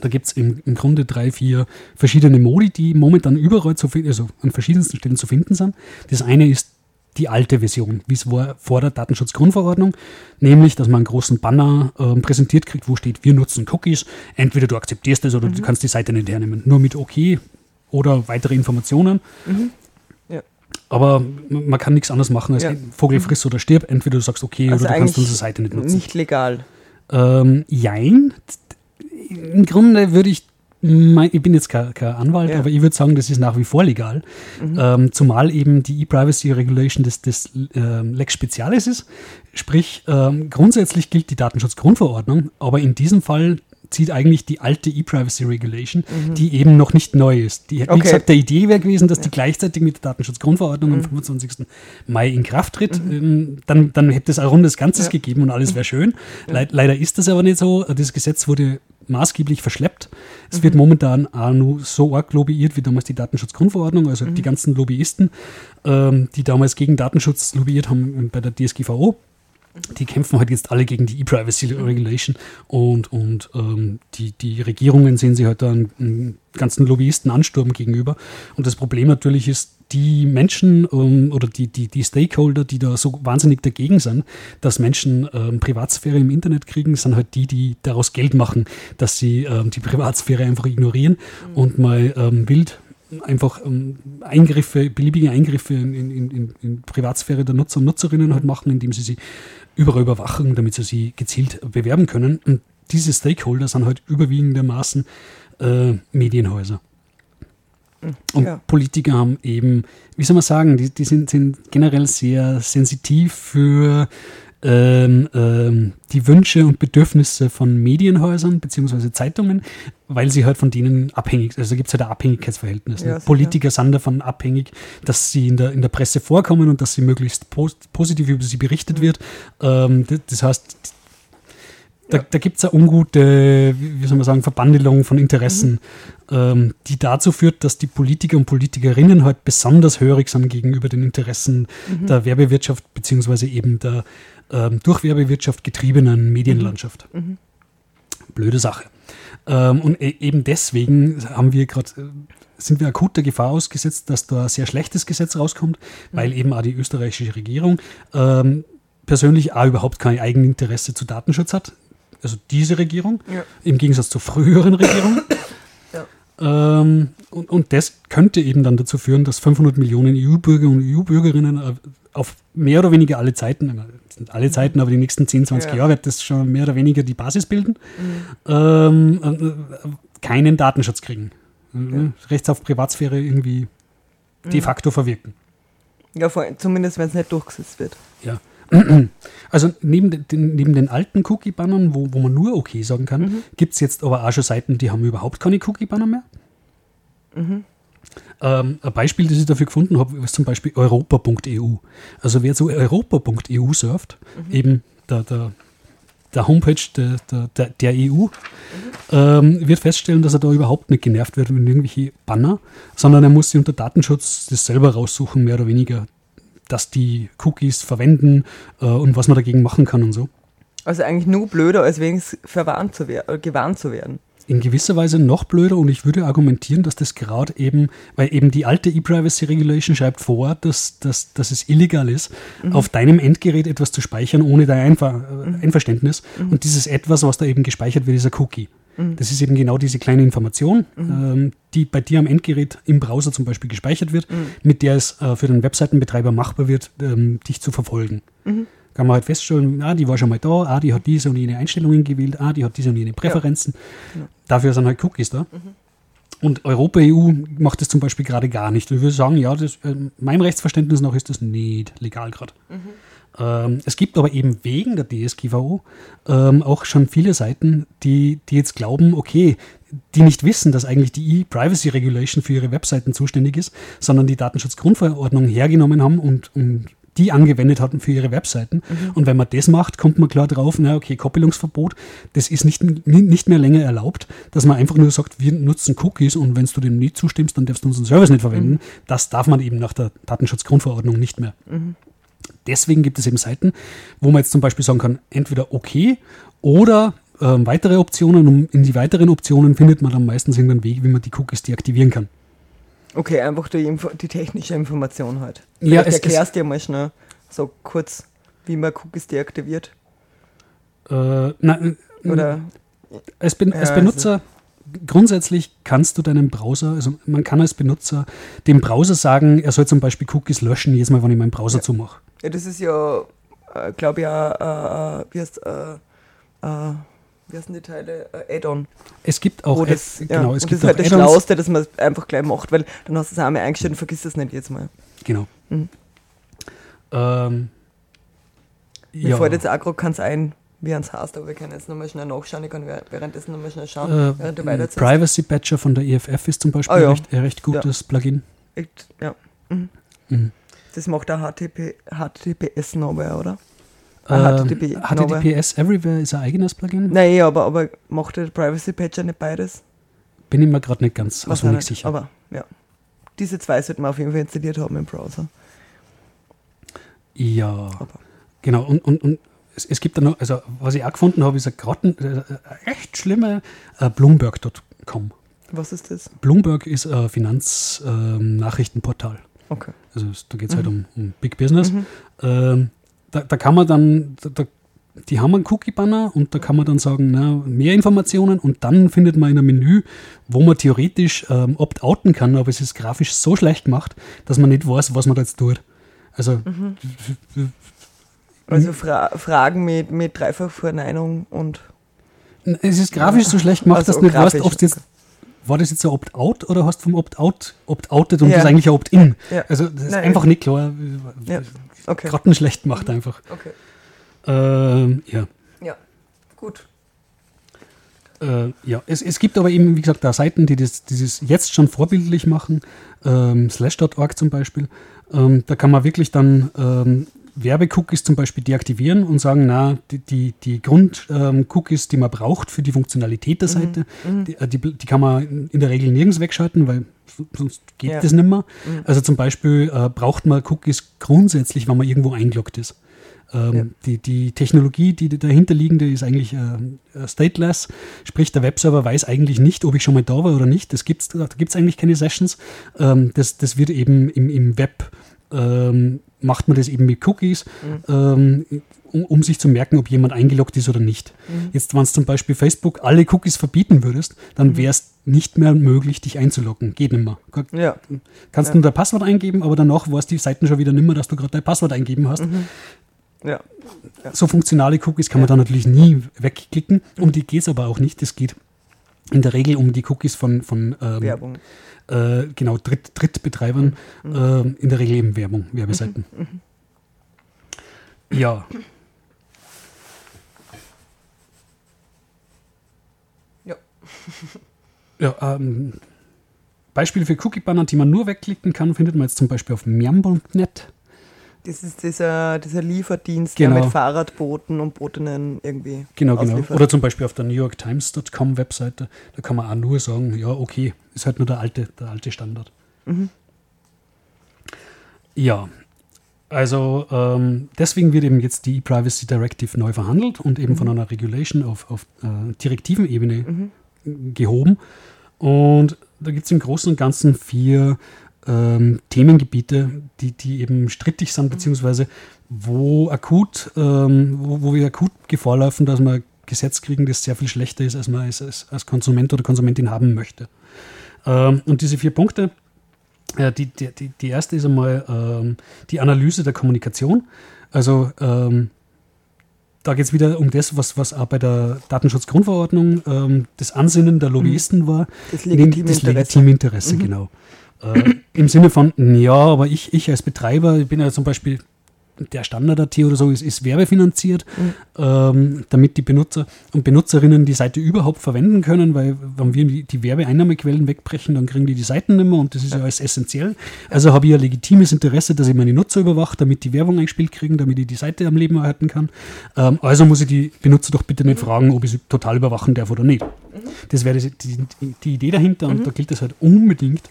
Speaker 2: Da gibt es im, im Grunde drei, vier verschiedene Modi, die momentan überall zu finden, also an verschiedensten Stellen zu finden sind. Das eine ist die alte Version, wie es war vor der Datenschutzgrundverordnung, nämlich, dass man einen großen Banner ähm, präsentiert kriegt, wo steht, wir nutzen Cookies, entweder du akzeptierst es oder du kannst die Seite nicht hernehmen, nur mit OK oder weitere Informationen.
Speaker 1: Ja.
Speaker 2: Aber man kann nichts anderes machen als
Speaker 1: Ja.
Speaker 2: Vogel friss oder stirb, entweder du sagst okay
Speaker 1: Also
Speaker 2: oder du kannst unsere Seite nicht nutzen.
Speaker 1: Nicht legal.
Speaker 2: Ähm, jein. Im Grunde würde ich, mein, ich bin jetzt kein, kein Anwalt,
Speaker 1: Ja.
Speaker 2: aber ich würde sagen, das ist nach wie vor legal. Ähm, zumal eben die E-Privacy Regulation des, des ähm, Lex Specialis ist. Sprich, ähm, grundsätzlich gilt die Datenschutzgrundverordnung, aber in diesem Fall zieht eigentlich die alte E-Privacy Regulation, die eben noch nicht neu ist. Die, wie
Speaker 1: Okay.
Speaker 2: gesagt, der Idee wäre gewesen, dass die gleichzeitig mit der Datenschutzgrundverordnung am 25. Mai in Kraft tritt. Ähm, Dann, dann hätte es ein rundes Ganzes
Speaker 1: Ja.
Speaker 2: gegeben und alles wäre schön. Leid, leider ist das aber nicht so. Das Gesetz wurde maßgeblich verschleppt. Es wird momentan auch nur so arg lobbyiert wie damals die Datenschutzgrundverordnung, also die ganzen Lobbyisten, ähm, die damals gegen Datenschutz lobbyiert haben bei der DSGVO. Die kämpfen halt jetzt alle gegen die E-Privacy Regulation und, und ähm, die, die Regierungen sehen sich halt da einen, ganzen Lobbyistenansturm gegenüber. Und das Problem natürlich ist, die Menschen ähm, oder die, die, die Stakeholder, die da so wahnsinnig dagegen sind, dass Menschen ähm, Privatsphäre im Internet kriegen, sind halt die, die daraus Geld machen, dass sie ähm, die Privatsphäre einfach ignorieren und mal ähm, wild einfach ähm, Eingriffe, beliebige Eingriffe in, in, in, in Privatsphäre der Nutzer und Nutzerinnen halt machen, indem sie sie überall überwachen, damit sie sie gezielt bewerben können. Und diese Stakeholder sind halt überwiegendermaßen äh, Medienhäuser. Und
Speaker 1: Ja.
Speaker 2: Politiker haben eben, wie soll man sagen, die, die sind, sind generell sehr sensitiv für ähm, ähm, die Wünsche und Bedürfnisse von Medienhäusern bzw. Zeitungen, weil sie halt von denen abhängig sind. Also gibt es halt ein Abhängigkeitsverhältnis.
Speaker 1: Ja,
Speaker 2: ne?
Speaker 1: sicher.
Speaker 2: Politiker sind davon abhängig, dass sie in der, in der Presse vorkommen und dass sie möglichst pos positiv über sie
Speaker 1: Mhm.
Speaker 2: berichtet wird. Ähm, das heißt, da, da gibt es eine ungute, wie soll man sagen, Verbandelung von Interessen, ähm, die dazu führt, dass die Politiker und Politikerinnen halt besonders hörig sind gegenüber den Interessen der Werbewirtschaft beziehungsweise eben der ähm, durch Werbewirtschaft getriebenen Medienlandschaft. Blöde Sache. Ähm, und e eben deswegen haben wir gerade äh, sind wir akut der Gefahr ausgesetzt, dass da ein sehr schlechtes Gesetz rauskommt, weil eben auch die österreichische Regierung ähm, persönlich auch überhaupt kein Eigeninteresse zu Datenschutz hat. Also diese Regierung,
Speaker 1: Ja.
Speaker 2: im Gegensatz zur früheren Regierung. ähm, und, und das könnte eben dann dazu führen, dass 500 Millionen EU-Bürger und EU-Bürgerinnen äh, auf mehr oder weniger alle Zeiten, äh, sind alle Zeiten, aber die nächsten 10, 20
Speaker 1: Ja.
Speaker 2: Jahre wird das schon mehr oder weniger die Basis bilden, ähm, äh, keinen Datenschutz kriegen. Äh, Rechts auf Privatsphäre irgendwie de facto verwirken.
Speaker 1: Ja, vor, zumindest wenn es nicht durchgesetzt wird.
Speaker 2: Ja. Also neben den, neben den alten Cookie-Bannern, wo, wo man nur okay sagen kann, gibt es jetzt aber auch schon Seiten, die haben überhaupt keine Cookie-Banner mehr. Ähm, ein Beispiel, das ich dafür gefunden habe, ist zum Beispiel europa.eu. Also wer so europa.eu surft, eben der, der, der Homepage der, der, der, EU, ähm, wird feststellen, dass er da überhaupt nicht genervt wird mit irgendwelche Banner, sondern er muss sich unter Datenschutz das selber raussuchen, mehr oder weniger, dass die Cookies verwenden äh, und was man dagegen machen kann und so.
Speaker 1: Also eigentlich nur blöder, als wenigstens verwarnt zu werden, äh, gewarnt zu werden.
Speaker 2: in gewisser Weise noch blöder und ich würde argumentieren, dass das gerade eben, weil eben die alte E-Privacy Regulation schreibt vor, dass, dass, dass es illegal ist, auf deinem Endgerät etwas zu speichern ohne dein Einver äh, Einverständnis. Und dieses etwas, was da eben gespeichert wird, ist ein Cookie. Das ist eben genau diese kleine Information, ähm, die bei dir am Endgerät im Browser zum Beispiel gespeichert wird, mit der es äh, für den Webseitenbetreiber machbar wird, ähm, dich zu verfolgen. Kann man halt feststellen, ah, die war schon mal da, ah, die hat diese und jene Einstellungen gewählt, ah, die hat diese und jene Präferenzen. Dafür sind halt Cookies da. Und Europa-EU macht das zum Beispiel gerade gar nicht. Ich würde sagen, ja, das, äh, meinem Rechtsverständnis nach ist das nicht legal gerade. Ähm, es gibt aber eben wegen der DSGVO ähm, auch schon viele Seiten, die, die jetzt glauben, okay, die nicht wissen, dass eigentlich die E-Privacy Regulation für ihre Webseiten zuständig ist, sondern die Datenschutzgrundverordnung hergenommen haben und, und die angewendet hatten für ihre Webseiten. Und wenn man das macht, kommt man klar drauf, na okay, Koppelungsverbot, das ist nicht, nicht mehr länger erlaubt, dass man einfach nur sagt, wir nutzen Cookies und wenn du dem nicht zustimmst, dann darfst du unseren Service nicht verwenden. Das darf man eben nach der Datenschutzgrundverordnung nicht mehr. Deswegen gibt es eben Seiten, wo man jetzt zum Beispiel sagen kann, entweder okay oder ähm, weitere Optionen. Und in die weiteren Optionen findet man dann meistens irgendeinen Weg, wie man die Cookies deaktivieren kann.
Speaker 1: Okay, einfach die, Info die technische Information halt.
Speaker 2: Ja,
Speaker 1: Vielleicht
Speaker 2: es-
Speaker 1: erklärst dir mal schnell so kurz, wie man Cookies deaktiviert.
Speaker 2: Äh, na, äh,
Speaker 1: Oder
Speaker 2: als, ben
Speaker 1: Ja,
Speaker 2: als
Speaker 1: also-
Speaker 2: Benutzer, grundsätzlich kannst du deinem Browser, also man kann als Benutzer dem Browser sagen, er soll zum Beispiel Cookies löschen, jedes Mal, wenn ich meinen Browser zumache.
Speaker 1: Ja, das ist ja, äh, glaube ich, ja, äh, äh, wie heißt, äh, wie heißen die Teile? Äh, Add-on.
Speaker 2: Es gibt auch,
Speaker 1: das, ja,
Speaker 2: genau, es
Speaker 1: und
Speaker 2: gibt
Speaker 1: das ist halt das. Schlauste, dass man es einfach gleich macht, weil dann hast du es einmal eingestellt und vergisst es nicht jetzt mal.
Speaker 2: Genau.
Speaker 1: Mhm.
Speaker 2: Ähm,
Speaker 1: Mir
Speaker 2: ja.
Speaker 1: fällt jetzt auch gerade keins ein, wie es heißt, aber wir können jetzt nochmal schnell nachschauen. Ich kann währ- währenddessen nochmal schnell schauen,
Speaker 2: Äh. Privacy Badger von der EFF ist zum Beispiel
Speaker 1: Ah, ja.
Speaker 2: ein recht, ein recht gutes Plugin.
Speaker 1: Echt, Ja. Mhm.
Speaker 2: Mhm.
Speaker 1: Das macht auch HTTP, HTTPS noch, mehr, oder? Ah,
Speaker 2: Äh,
Speaker 1: HTTP,
Speaker 2: HTTPS Everywhere ist ein eigenes Plugin.
Speaker 1: Nein, aber, aber macht der Privacy Patcher nicht beides?
Speaker 2: Bin ich mir gerade nicht ganz auswendig
Speaker 1: nicht,
Speaker 2: sicher.
Speaker 1: Aber ja. Diese zwei sollten wir auf jeden Fall installiert haben im Browser.
Speaker 2: ja,
Speaker 1: Aber
Speaker 2: genau. Und, und, und es, es gibt da noch, also was ich auch gefunden habe, ist eine, gratten, äh, äh, echt schlimme äh, Bloomberg.com.
Speaker 1: was ist das?
Speaker 2: Bloomberg ist ein Finanznachrichtenportal.
Speaker 1: Okay.
Speaker 2: Also es- da geht es halt um, um Big Business. Ähm, da, da kann man dann, da, da, die haben einen Cookie-Banner und da kann man dann sagen, na, mehr Informationen und dann findet man in einem Menü, wo man theoretisch ähm, opt-outen kann, aber es ist grafisch so schlecht gemacht, dass man nicht weiß, was man da jetzt tut. Also
Speaker 1: Also Fra Fragen mit, mit Dreifachverneinung und
Speaker 2: es ist grafisch so schlecht gemacht,
Speaker 1: Also
Speaker 2: dass du nicht weißt,
Speaker 1: grafisch,
Speaker 2: ob es jetzt war das jetzt ein Opt-out oder hast du vom Opt-out opt-outed und
Speaker 1: Ja.
Speaker 2: das ist eigentlich ein Opt-in?
Speaker 1: Ja.
Speaker 2: Also das ist
Speaker 1: Nein.
Speaker 2: einfach nicht klar.
Speaker 1: ja. Okay.
Speaker 2: Grottenschlecht gemacht einfach.
Speaker 1: Okay.
Speaker 2: Ähm, ja.
Speaker 1: Ja. Gut.
Speaker 2: Äh, ja, es, es gibt aber eben, wie gesagt, da Seiten, die das, dieses jetzt schon vorbildlich machen, ähm, slash.org zum Beispiel. Ähm, da kann man wirklich dann ähm, Werbecookies zum Beispiel deaktivieren und sagen, na, die, die, die Grund-Cookies, die man braucht für die Funktionalität der Seite, Die, äh, die, die kann man in der Regel nirgends wegschalten, weil so- sonst geht
Speaker 1: Ja.
Speaker 2: das nicht mehr. Also zum Beispiel äh, braucht man Cookies grundsätzlich, wenn man irgendwo eingeloggt ist. Ähm,
Speaker 1: Ja.
Speaker 2: die, die Technologie, die dahinterliegende, ist eigentlich äh, stateless, sprich der Webserver weiß eigentlich nicht, ob ich schon mal da war oder nicht. Das gibt's, da gibt es eigentlich keine Sessions. Ähm, das, das wird eben im, im Web, ähm, macht man das eben mit Cookies, ähm, um, um sich zu merken, ob jemand eingeloggt ist oder nicht. Jetzt, wenn es zum Beispiel Facebook alle Cookies verbieten würdest, dann wäre es nicht mehr möglich, dich einzuloggen. Geht nicht mehr.
Speaker 1: Ja.
Speaker 2: Kannst
Speaker 1: Ja.
Speaker 2: nur dein Passwort eingeben, aber danach weiß die Seiten schon wieder nicht mehr, dass du gerade dein Passwort eingeben hast.
Speaker 1: Ja.
Speaker 2: So funktionale Cookies kann man da natürlich nie wegklicken. Um die geht es aber auch nicht. Es geht in der Regel um die Cookies von, von ähm,
Speaker 1: Werbung.
Speaker 2: Äh, genau, Dritt, Drittbetreibern. ähm, in der Regel eben Werbung, Werbeseiten. Ja.
Speaker 1: Ja.
Speaker 2: Ja, ähm, Beispiele für Cookie-Banner, die man nur wegklicken kann, findet man jetzt zum Beispiel auf miam.net.
Speaker 1: Das ist dieser, dieser Lieferdienst,
Speaker 2: Genau.
Speaker 1: der mit Fahrradbooten und Bootinnen irgendwie
Speaker 2: Genau, genau.
Speaker 1: ausliefert.
Speaker 2: Oder zum Beispiel auf der New York Times.com Webseite, da kann man auch nur sagen, ja, okay, ist halt nur der alte, der alte Standard. Ja, also ähm, deswegen wird eben jetzt die E-Privacy Directive neu verhandelt und eben von einer Regulation auf, auf äh, direktiven Ebene gehoben. Und da gibt es im Großen und Ganzen vier ähm, Themengebiete, die, die eben strittig sind, beziehungsweise wo akut, ähm, wo, wo wir akut Gefahr laufen, dass wir ein Gesetz kriegen, das sehr viel schlechter ist, als man als, als, Konsument oder Konsumentin haben möchte. Ähm, und diese vier Punkte, äh, die, die, die, die erste ist einmal ähm, die Analyse der Kommunikation. Also ähm, da geht es wieder um das, was, was auch bei der Datenschutzgrundverordnung ähm, das Ansinnen der Lobbyisten war.
Speaker 1: Das legitime
Speaker 2: das
Speaker 1: Interesse.
Speaker 2: legitime Interesse, genau. Äh, Im Sinne von, ja, aber ich, ich als Betreiber, ich bin ja zum Beispiel der Standard.at oder so ist, ist werbefinanziert, ähm, damit die Benutzer und Benutzerinnen die Seite überhaupt verwenden können, weil wenn wir die, Werbeeinnahmequellen wegbrechen, dann kriegen die die Seiten nicht mehr und das ist ja, alles essentiell. Also habe ich ein legitimes Interesse, dass ich meine Nutzer überwache, damit die Werbung eingespielt kriegen, damit ich die Seite am Leben erhalten kann. Ähm, also muss ich die Benutzer doch bitte nicht fragen, ob ich sie total überwachen darf oder nicht. Das wäre die, die, die Idee dahinter und da gilt es halt unbedingt,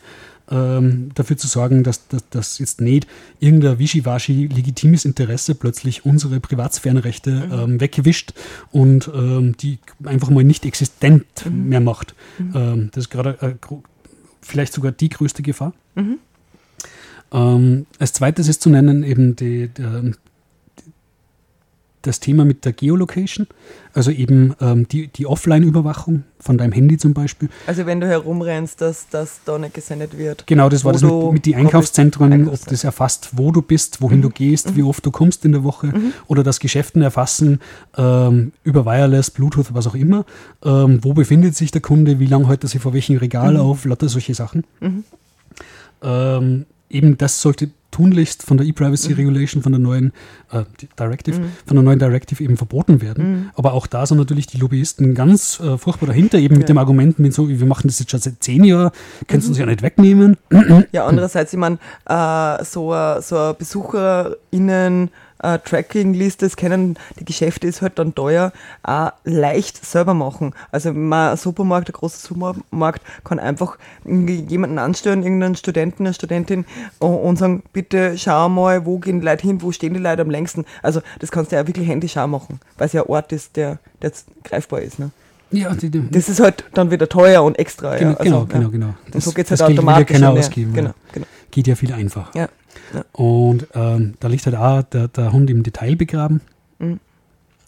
Speaker 2: ähm, dafür zu sorgen, dass, dass, dass jetzt nicht irgendein wischiwaschi legitimes Interesse plötzlich unsere Privatsphärenrechte ähm, wegwischt und ähm, die einfach mal nicht existent mehr macht. Ähm, das ist gerade äh, vielleicht sogar die größte Gefahr. Ähm, als zweites ist zu nennen eben die, die, das Thema mit der Geolocation, also eben ähm, die, die Offline-Überwachung von deinem Handy zum Beispiel.
Speaker 1: Also wenn du herumrennst, dass das da nicht gesendet wird.
Speaker 2: Genau, das war das mit, mit den Einkaufszentren, ob das erfasst, wo du bist, wohin du gehst, wie oft du kommst in der Woche oder das Geschäften erfassen ähm, über Wireless, Bluetooth, was auch immer. Ähm, wo befindet sich der Kunde, wie lange hält er sich vor welchem Regal auf, lauter solche Sachen. Ähm, eben das sollte tunlichst von der E-Privacy Regulation, von der neuen äh, Directive, von der neuen Directive eben verboten werden. Aber auch da sind natürlich die Lobbyisten ganz äh, furchtbar dahinter, eben mit
Speaker 1: Ja.
Speaker 2: dem Argument, mit so, wir machen das jetzt schon seit zehn Jahren, können Sie uns ja nicht wegnehmen.
Speaker 1: Ja, andererseits, ich meine, äh, so, ein- so BesucherInnen, äh, Tracking-Liste, das kennen die Geschäfte, ist halt dann teuer, auch leicht selber machen. Also ein Supermarkt, ein großer Supermarkt kann einfach jemanden anstellen, irgendeinen Studenten, eine Studentin und, sagen, bitte schau mal, wo gehen die Leute hin, wo stehen die Leute am längsten. Also das kannst du ja wirklich händisch auch machen, weil es ja ein Ort ist, der, der greifbar ist. Ne?
Speaker 2: Ja, die, die,
Speaker 1: Das ist halt dann wieder teuer und extra.
Speaker 2: genau,
Speaker 1: ja. Also,
Speaker 2: genau,
Speaker 1: ja.
Speaker 2: genau, genau.
Speaker 1: Und so geht es
Speaker 2: das
Speaker 1: halt
Speaker 2: Geld will ja
Speaker 1: automatisch.
Speaker 2: keiner
Speaker 1: ja,
Speaker 2: ausgeben.
Speaker 1: Genau, genau.
Speaker 2: Geht ja viel einfacher.
Speaker 1: Ja.
Speaker 2: Und ähm, da liegt halt auch der, der Hund im Detail begraben.
Speaker 1: Mhm.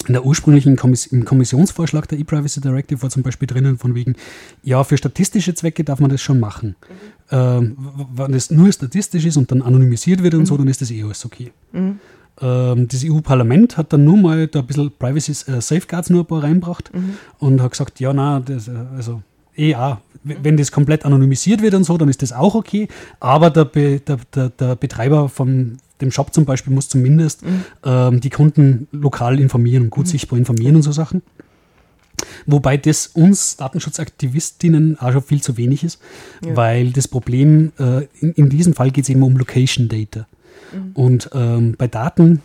Speaker 2: In der ursprünglichen Kommiss im Kommissionsvorschlag der E-Privacy Directive war zum Beispiel drinnen von wegen, ja, für statistische Zwecke darf man das schon machen. Ähm, w- wenn es nur statistisch ist und dann anonymisiert wird und so, dann ist das eh alles okay. Ähm, das EU-Parlament hat dann nur mal da ein bisschen Privacy äh, Safeguards nur ein paar reinbracht und hat gesagt, ja, na, das, äh, also eh ja, w- wenn das komplett anonymisiert wird und so, dann ist das auch okay, aber der, Be, der, der, der Betreiber von dem Shop zum Beispiel muss zumindest ähm, die Kunden lokal informieren und gut sichtbar informieren und so Sachen. Wobei das uns Datenschutzaktivistinnen auch schon viel zu wenig ist, weil das Problem, äh, in, in diesem Fall geht es eben um Location Data. Und ähm, bei Daten,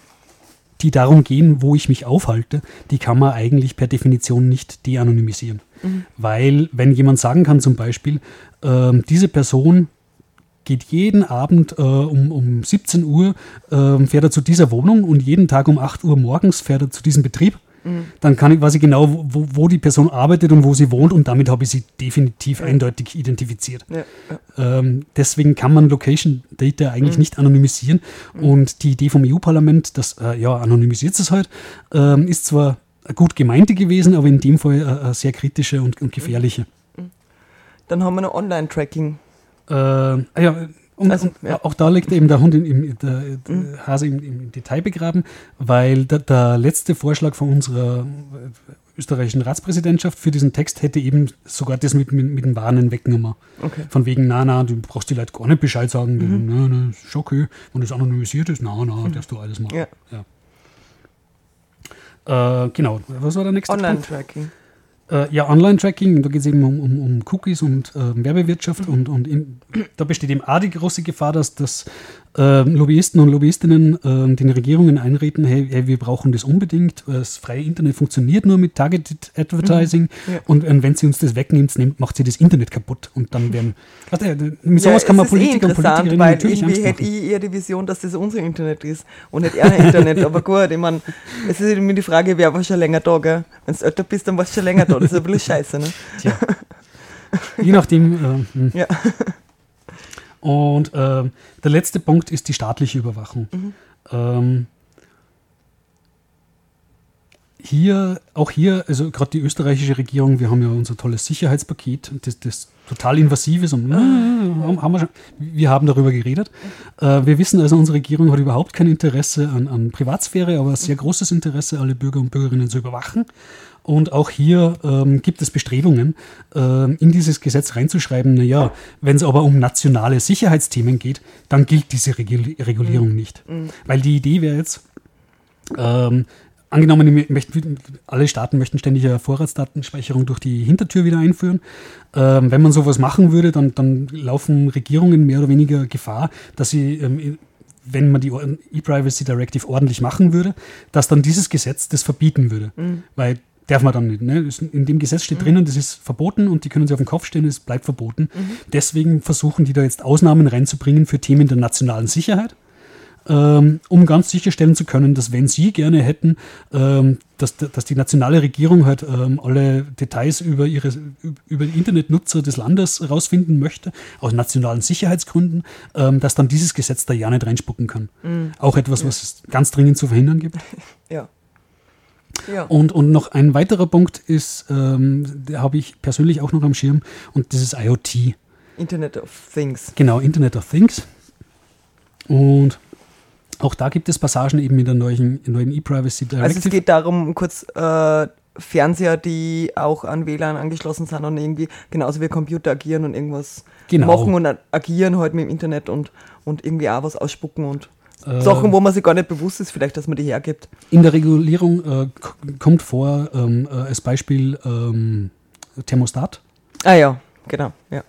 Speaker 2: die darum gehen, wo ich mich aufhalte, die kann man eigentlich per Definition nicht de-anonymisieren. Weil, wenn jemand sagen kann, zum Beispiel, ähm, diese Person geht jeden Abend äh, um, um 17 Uhr, ähm, fährt er zu dieser Wohnung und jeden Tag um 8 Uhr morgens fährt er zu diesem Betrieb. Dann kann ich, weiß ich genau, wo, wo die Person arbeitet und wo sie wohnt und damit habe ich sie definitiv eindeutig identifiziert.
Speaker 1: Ja, ja.
Speaker 2: Ähm, deswegen kann man Location Data eigentlich nicht anonymisieren. Und die Idee vom EU-Parlament, das äh, ja anonymisiert es halt, ähm, ist zwar gut gemeinte gewesen, aber in dem Fall äh, eine sehr kritische und, und gefährliche.
Speaker 1: Dann haben wir noch Online-Tracking.
Speaker 2: Äh, ja, und,
Speaker 1: Also,
Speaker 2: und
Speaker 1: ja.
Speaker 2: auch da liegt eben der Hund im, im der, der Hase im, im Detail begraben, weil der, der letzte Vorschlag von unserer österreichischen Ratspräsidentschaft für diesen Text hätte eben sogar das mit, mit, mit den Warnen weggenommen.
Speaker 1: Okay.
Speaker 2: Von wegen, na, na, du brauchst die Leute gar nicht Bescheid sagen. Na, na, ist schon okay. Wenn das anonymisiert ist, na, na, darfst du alles machen.
Speaker 1: Ja.
Speaker 2: Ja. Äh, genau, was war der nächste Punkt?
Speaker 1: Online-Tracking.
Speaker 2: Äh, ja, Online-Tracking, da geht es eben um, um, um Cookies und äh, Werbewirtschaft und, und in, da besteht eben auch die große Gefahr, dass, dass äh, Lobbyisten und Lobbyistinnen äh, den Regierungen einreden, hey, hey, wir brauchen das unbedingt, das freie Internet funktioniert nur mit Targeted Advertising
Speaker 1: Ja.
Speaker 2: und äh, wenn sie uns das wegnimmt, nimmt, macht sie das Internet kaputt und dann werden, warte, mit sowas
Speaker 1: Ja,
Speaker 2: kann man
Speaker 1: eh
Speaker 2: Politiker und
Speaker 1: interessant,
Speaker 2: Politikerinnen
Speaker 1: weil
Speaker 2: natürlich
Speaker 1: irgendwie hätte ich eher die Vision, dass das unser Internet ist und nicht ihr Internet. Aber gut, ich meine, es ist immer die Frage, wer war schon länger da, gell? Wenn du älter bist, dann warst du schon länger da. Das ist ein bisschen scheiße, ne?
Speaker 2: Tja. Je nachdem. Äh, hm.
Speaker 1: Ja.
Speaker 2: Und ähm, der letzte Punkt ist die staatliche Überwachung. Ähm, hier, auch hier, also gerade die österreichische Regierung, wir haben ja unser tolles Sicherheitspaket, das, das total invasiv ist. Und, äh, haben, haben wir, schon, wir haben darüber geredet. Äh, wir wissen also, unsere Regierung hat überhaupt kein Interesse an, an Privatsphäre, aber sehr großes Interesse, alle Bürger und Bürgerinnen zu überwachen. Und auch hier ähm, gibt es Bestrebungen, ähm, in dieses Gesetz reinzuschreiben, naja, wenn es aber um nationale Sicherheitsthemen geht, dann gilt diese Regul Regulierung nicht. Weil die Idee wäre jetzt, ähm, angenommen, ich möchte, alle Staaten möchten ständig eine Vorratsdatenspeicherung durch die Hintertür wieder einführen. Ähm, wenn man sowas machen würde, dann, dann laufen Regierungen mehr oder weniger Gefahr, dass sie, ähm, wenn man die E-Privacy Directive ordentlich machen würde, dass dann dieses Gesetz das verbieten würde. Weil darf man dann nicht. Ne? In dem Gesetz steht drinnen, das ist verboten und die können sie auf den Kopf stellen, es bleibt verboten. Deswegen versuchen die da jetzt Ausnahmen reinzubringen für Themen der nationalen Sicherheit ähm, um ganz sicherstellen zu können, dass wenn Sie gerne hätten, ähm, dass, dass die nationale Regierung halt ähm, alle Details über ihre über die Internetnutzer des Landes rausfinden möchte, aus nationalen Sicherheitsgründen, ähm, dass dann dieses Gesetz da ja nicht reinspucken kann. Auch etwas, was es ganz dringend zu verhindern gibt.
Speaker 1: Ja. Ja.
Speaker 2: Und, und noch ein weiterer Punkt ist, ähm, der habe ich persönlich auch noch am Schirm, und das ist IoT.
Speaker 1: Internet of Things.
Speaker 2: Genau, Internet of Things. Und auch da gibt es Passagen eben in der neuen, neuen E-Privacy
Speaker 1: Also
Speaker 2: Directive.
Speaker 1: es geht darum, kurz äh, Fernseher, die auch an WLAN angeschlossen sind und irgendwie genauso wie Computer agieren und irgendwas
Speaker 2: Genau.
Speaker 1: machen und agieren halt mit dem Internet und, und irgendwie auch was ausspucken und
Speaker 2: Äh,
Speaker 1: Sachen, wo man sich gar nicht bewusst ist, vielleicht, dass man die hergibt.
Speaker 2: In der Regulierung äh, kommt vor ähm, äh, als Beispiel ähm, Thermostat.
Speaker 1: Ah ja, genau, ja.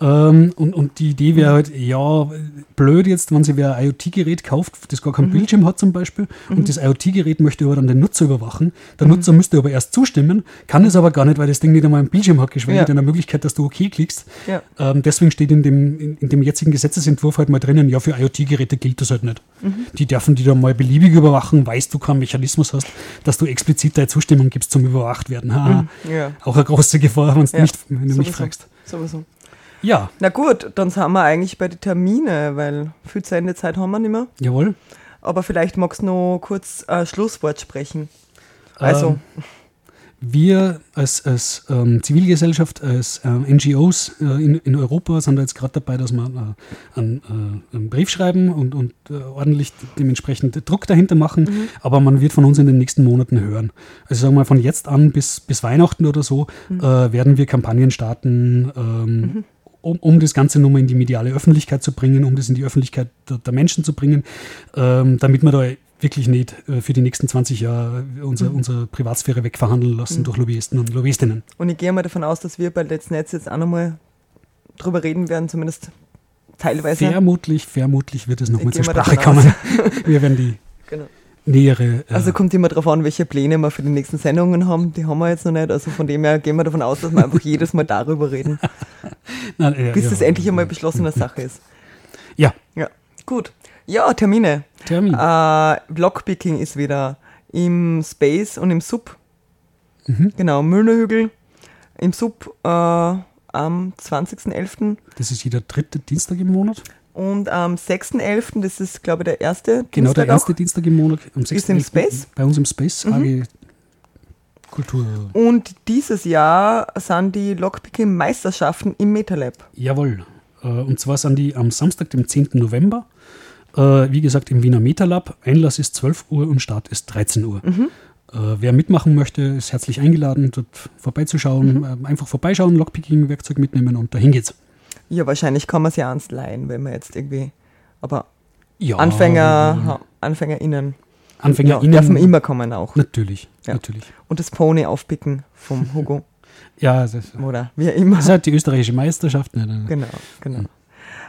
Speaker 2: Ähm, und, und die Idee wäre halt, ja, blöd jetzt, wenn sich wer ein IoT-Gerät kauft, das gar keinen Bildschirm hat zum Beispiel, und das IoT-Gerät möchte aber dann den Nutzer überwachen. Der Nutzer müsste aber erst zustimmen, kann es aber gar nicht, weil das Ding nicht einmal einen Bildschirm hat, geschweige
Speaker 1: Ja.
Speaker 2: denn eine Möglichkeit, dass du OK klickst.
Speaker 1: Ja.
Speaker 2: Ähm, deswegen steht in dem, in, in dem jetzigen Gesetzesentwurf halt mal drinnen, ja, für IoT-Geräte gilt das halt nicht. Die dürfen die dann mal beliebig überwachen, weißt du keinen Mechanismus hast, dass du explizit deine Zustimmung gibst zum Überwacht werden. Haha.
Speaker 1: Ja.
Speaker 2: Auch eine große Gefahr, wenn,
Speaker 1: Ja,
Speaker 2: nicht, wenn du mich
Speaker 1: sowieso.
Speaker 2: fragst.
Speaker 1: Sowieso.
Speaker 2: Ja,
Speaker 1: Na gut, dann sind wir eigentlich bei den Termine, weil viel Sendezeit haben wir nicht mehr.
Speaker 2: jawohl.
Speaker 1: Aber vielleicht magst du noch kurz ein Schlusswort sprechen. Also,
Speaker 2: Ähm, wir als, als ähm, Zivilgesellschaft, als äh, NGOs äh, in, in Europa sind da jetzt gerade dabei, dass wir äh, einen, äh, einen Brief schreiben und, und äh, ordentlich dementsprechend Druck dahinter machen. Aber man wird von uns in den nächsten Monaten hören. Also sagen wir mal, von jetzt an bis, bis Weihnachten oder so äh, werden wir Kampagnen starten. Ähm, um, um das Ganze nochmal in die mediale Öffentlichkeit zu bringen, um das in die Öffentlichkeit der, der Menschen zu bringen, ähm, damit wir da wirklich nicht äh, für die nächsten 20 Jahre unsere, unsere Privatsphäre wegverhandeln lassen durch Lobbyisten und Lobbyistinnen.
Speaker 1: und ich gehe mal davon aus, dass wir bei Let's Netz jetzt auch nochmal drüber reden werden, zumindest teilweise.
Speaker 2: Vermutlich, vermutlich wird es nochmal zur Sprache kommen. wir werden die
Speaker 1: Genau.
Speaker 2: Nähere. Äh,
Speaker 1: Also kommt immer darauf an, welche Pläne wir für die nächsten Sendungen haben. Die haben wir jetzt noch nicht. Also von dem her gehen wir davon aus, dass wir einfach jedes Mal darüber reden,
Speaker 2: nein, äh,
Speaker 1: bis
Speaker 2: ja,
Speaker 1: das endlich einmal beschlossene Sache ist.
Speaker 2: Ja,
Speaker 1: Ja, gut. Ja, Termine.
Speaker 2: Termin.
Speaker 1: Äh, Blockpicking ist wieder im Space und im Sub. Genau, Müllnerhügel im Sub äh, am 20.11.
Speaker 2: das ist jeder dritte Dienstag im Monat.
Speaker 1: Und am 6.11., das ist glaube ich der erste
Speaker 2: Genau, der
Speaker 1: Dienstag
Speaker 2: erste
Speaker 1: auch.
Speaker 2: Dienstag im Monat. Am
Speaker 1: Ist im
Speaker 2: 6.11.
Speaker 1: Space? Mhm.
Speaker 2: Bei uns im Space AG Kultur.
Speaker 1: Und dieses Jahr sind die Lockpicking-Meisterschaften im MetaLab.
Speaker 2: Jawohl. Äh, Und zwar sind die am Samstag, dem 10. November. Äh, Wie gesagt, im Wiener Metalab. Einlass ist 12 Uhr und Start ist 13 Uhr. Äh, Wer mitmachen möchte, ist herzlich eingeladen, dort vorbeizuschauen. Äh, Einfach vorbeischauen, Lockpicking-Werkzeug mitnehmen und dahin geht's.
Speaker 1: Ja, wahrscheinlich kann man es ja ans leihen, wenn man jetzt irgendwie. Aber
Speaker 2: Ja,
Speaker 1: Anfänger, ha- AnfängerInnen ja,
Speaker 2: AnfängerInnen.
Speaker 1: dürfen immer kommen auch.
Speaker 2: Natürlich,
Speaker 1: Ja.
Speaker 2: natürlich.
Speaker 1: Und das Pony aufpicken vom Hugo.
Speaker 2: Ja, das, das
Speaker 1: Oder wie immer.
Speaker 2: ist halt die österreichische Meisterschaft. Ne?
Speaker 1: Genau, genau.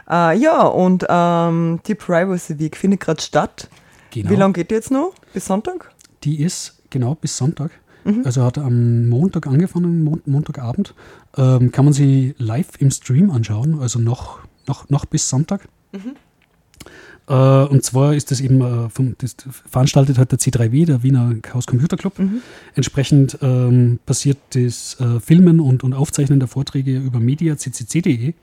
Speaker 1: Äh, ja, und ähm, die Privacy Week findet gerade statt.
Speaker 2: Genau.
Speaker 1: Wie lange geht die jetzt noch? Bis Sonntag?
Speaker 2: Die ist genau bis Sonntag.
Speaker 1: Mhm.
Speaker 2: Also hat am Montag angefangen, Mon Montagabend. Ähm, kann man sie live im Stream anschauen, also noch, noch, noch bis Sonntag.
Speaker 1: Mhm.
Speaker 2: Äh, und zwar ist das eben äh, vom, das veranstaltet hat der C3W, der Wiener Chaos Computer Club.
Speaker 1: Mhm.
Speaker 2: Entsprechend ähm, passiert das äh, Filmen und, und Aufzeichnen der Vorträge über media.ccc.de.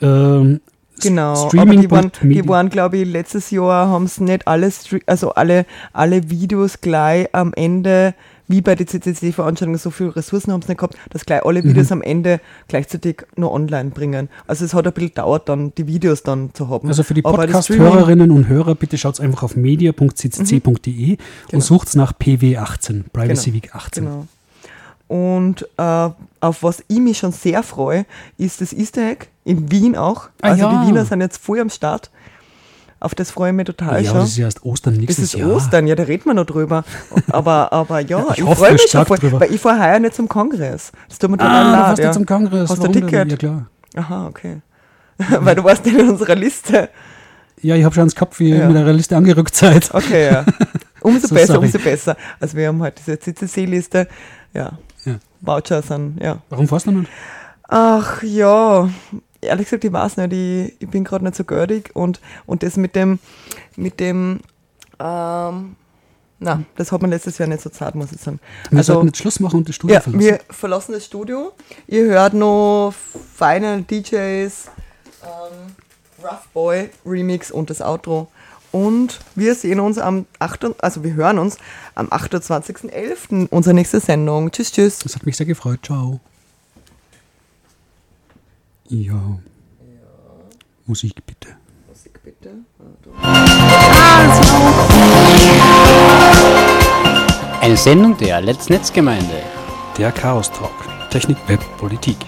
Speaker 2: Ähm,
Speaker 1: Genau,
Speaker 2: Streaming
Speaker 1: aber die waren, die waren glaube ich, letztes Jahr haben es nicht alle, also alle, alle Videos gleich am Ende, wie bei den CCC-Veranstaltungen, so viele Ressourcen haben sie nicht gehabt, dass gleich alle Videos
Speaker 2: Mhm.
Speaker 1: am Ende gleichzeitig nur online bringen. Also es hat ein bisschen gedauert, dann die Videos dann zu haben.
Speaker 2: Also für die Podcast-Hörerinnen und Hörer, bitte schaut einfach auf media.ccc.de
Speaker 1: Genau.
Speaker 2: und sucht nach PW18, Privacy
Speaker 1: Genau,
Speaker 2: Week 18.
Speaker 1: Genau. Und äh, auf was ich mich schon sehr freue, ist das Easter Egg in Wien auch.
Speaker 2: Ah,
Speaker 1: also
Speaker 2: ja.
Speaker 1: die Wiener sind jetzt voll am Start. Auf das freue ich mich total
Speaker 2: Ja,
Speaker 1: schon.
Speaker 2: das ist ja erst Ostern
Speaker 1: Es
Speaker 2: nächstes
Speaker 1: ist
Speaker 2: Jahr.
Speaker 1: Ostern, ja, da reden wir noch drüber. Aber, aber ja,
Speaker 2: ich
Speaker 1: ich, freue mich schon
Speaker 2: stark
Speaker 1: voll,
Speaker 2: drüber.
Speaker 1: weil ich fahre heuer nicht zum Kongress. Das tut mir total
Speaker 2: Ah, du
Speaker 1: leid.
Speaker 2: warst
Speaker 1: ja.
Speaker 2: ja zum Kongress.
Speaker 1: Hast du
Speaker 2: denn?
Speaker 1: Ticket?
Speaker 2: Ja, klar.
Speaker 1: Aha, okay. weil du warst nicht in unserer Liste.
Speaker 2: Ja, ich habe schon ans Kopf, wie ihr
Speaker 1: Ja.
Speaker 2: mit eurer Liste angerückt seid.
Speaker 1: Okay, ja. Umso
Speaker 2: So,
Speaker 1: besser,
Speaker 2: sorry.
Speaker 1: umso besser. Also wir haben halt diese CCC-Liste. Ja.
Speaker 2: Ja.
Speaker 1: Voucher sind, ja.
Speaker 2: Warum fährst du nicht?
Speaker 1: Ach ja, ehrlich gesagt, ich weiß nicht, ich, ich bin gerade nicht so görig und, und das mit dem, mit dem, ähm, na, das hat man letztes Jahr nicht so zart, muss ich sagen.
Speaker 2: Wir
Speaker 1: Also,
Speaker 2: sollten jetzt Schluss machen und das Studio
Speaker 1: ja,
Speaker 2: verlassen.
Speaker 1: wir verlassen das Studio. Ihr hört noch Final DJs, ähm, Rough Boy Remix und das Outro. Und wir sehen uns am 8. also wir hören uns am 28.11. unsere nächste Sendung. Tschüss, tschüss.
Speaker 2: Das hat mich sehr gefreut. Ciao. Ja. Musik bitte.
Speaker 1: Musik bitte.
Speaker 5: Eine Sendung der Let's Netzgemeinde.
Speaker 2: Der Chaos Talk. Technik, Web, Politik.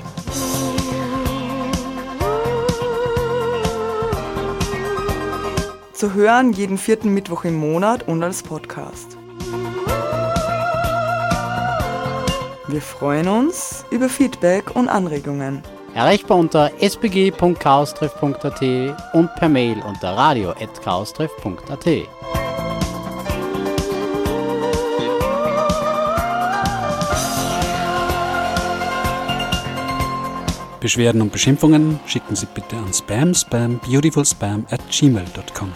Speaker 1: Zu hören jeden vierten Mittwoch im Monat und als Podcast. Wir freuen uns über Feedback und Anregungen.
Speaker 5: Erreichbar unter spg.chaostreff.at und per Mail unter radio.chaostreff.at.
Speaker 2: Beschwerden und Beschimpfungen schicken Sie bitte an spam spam beautifulspam at gmail.com.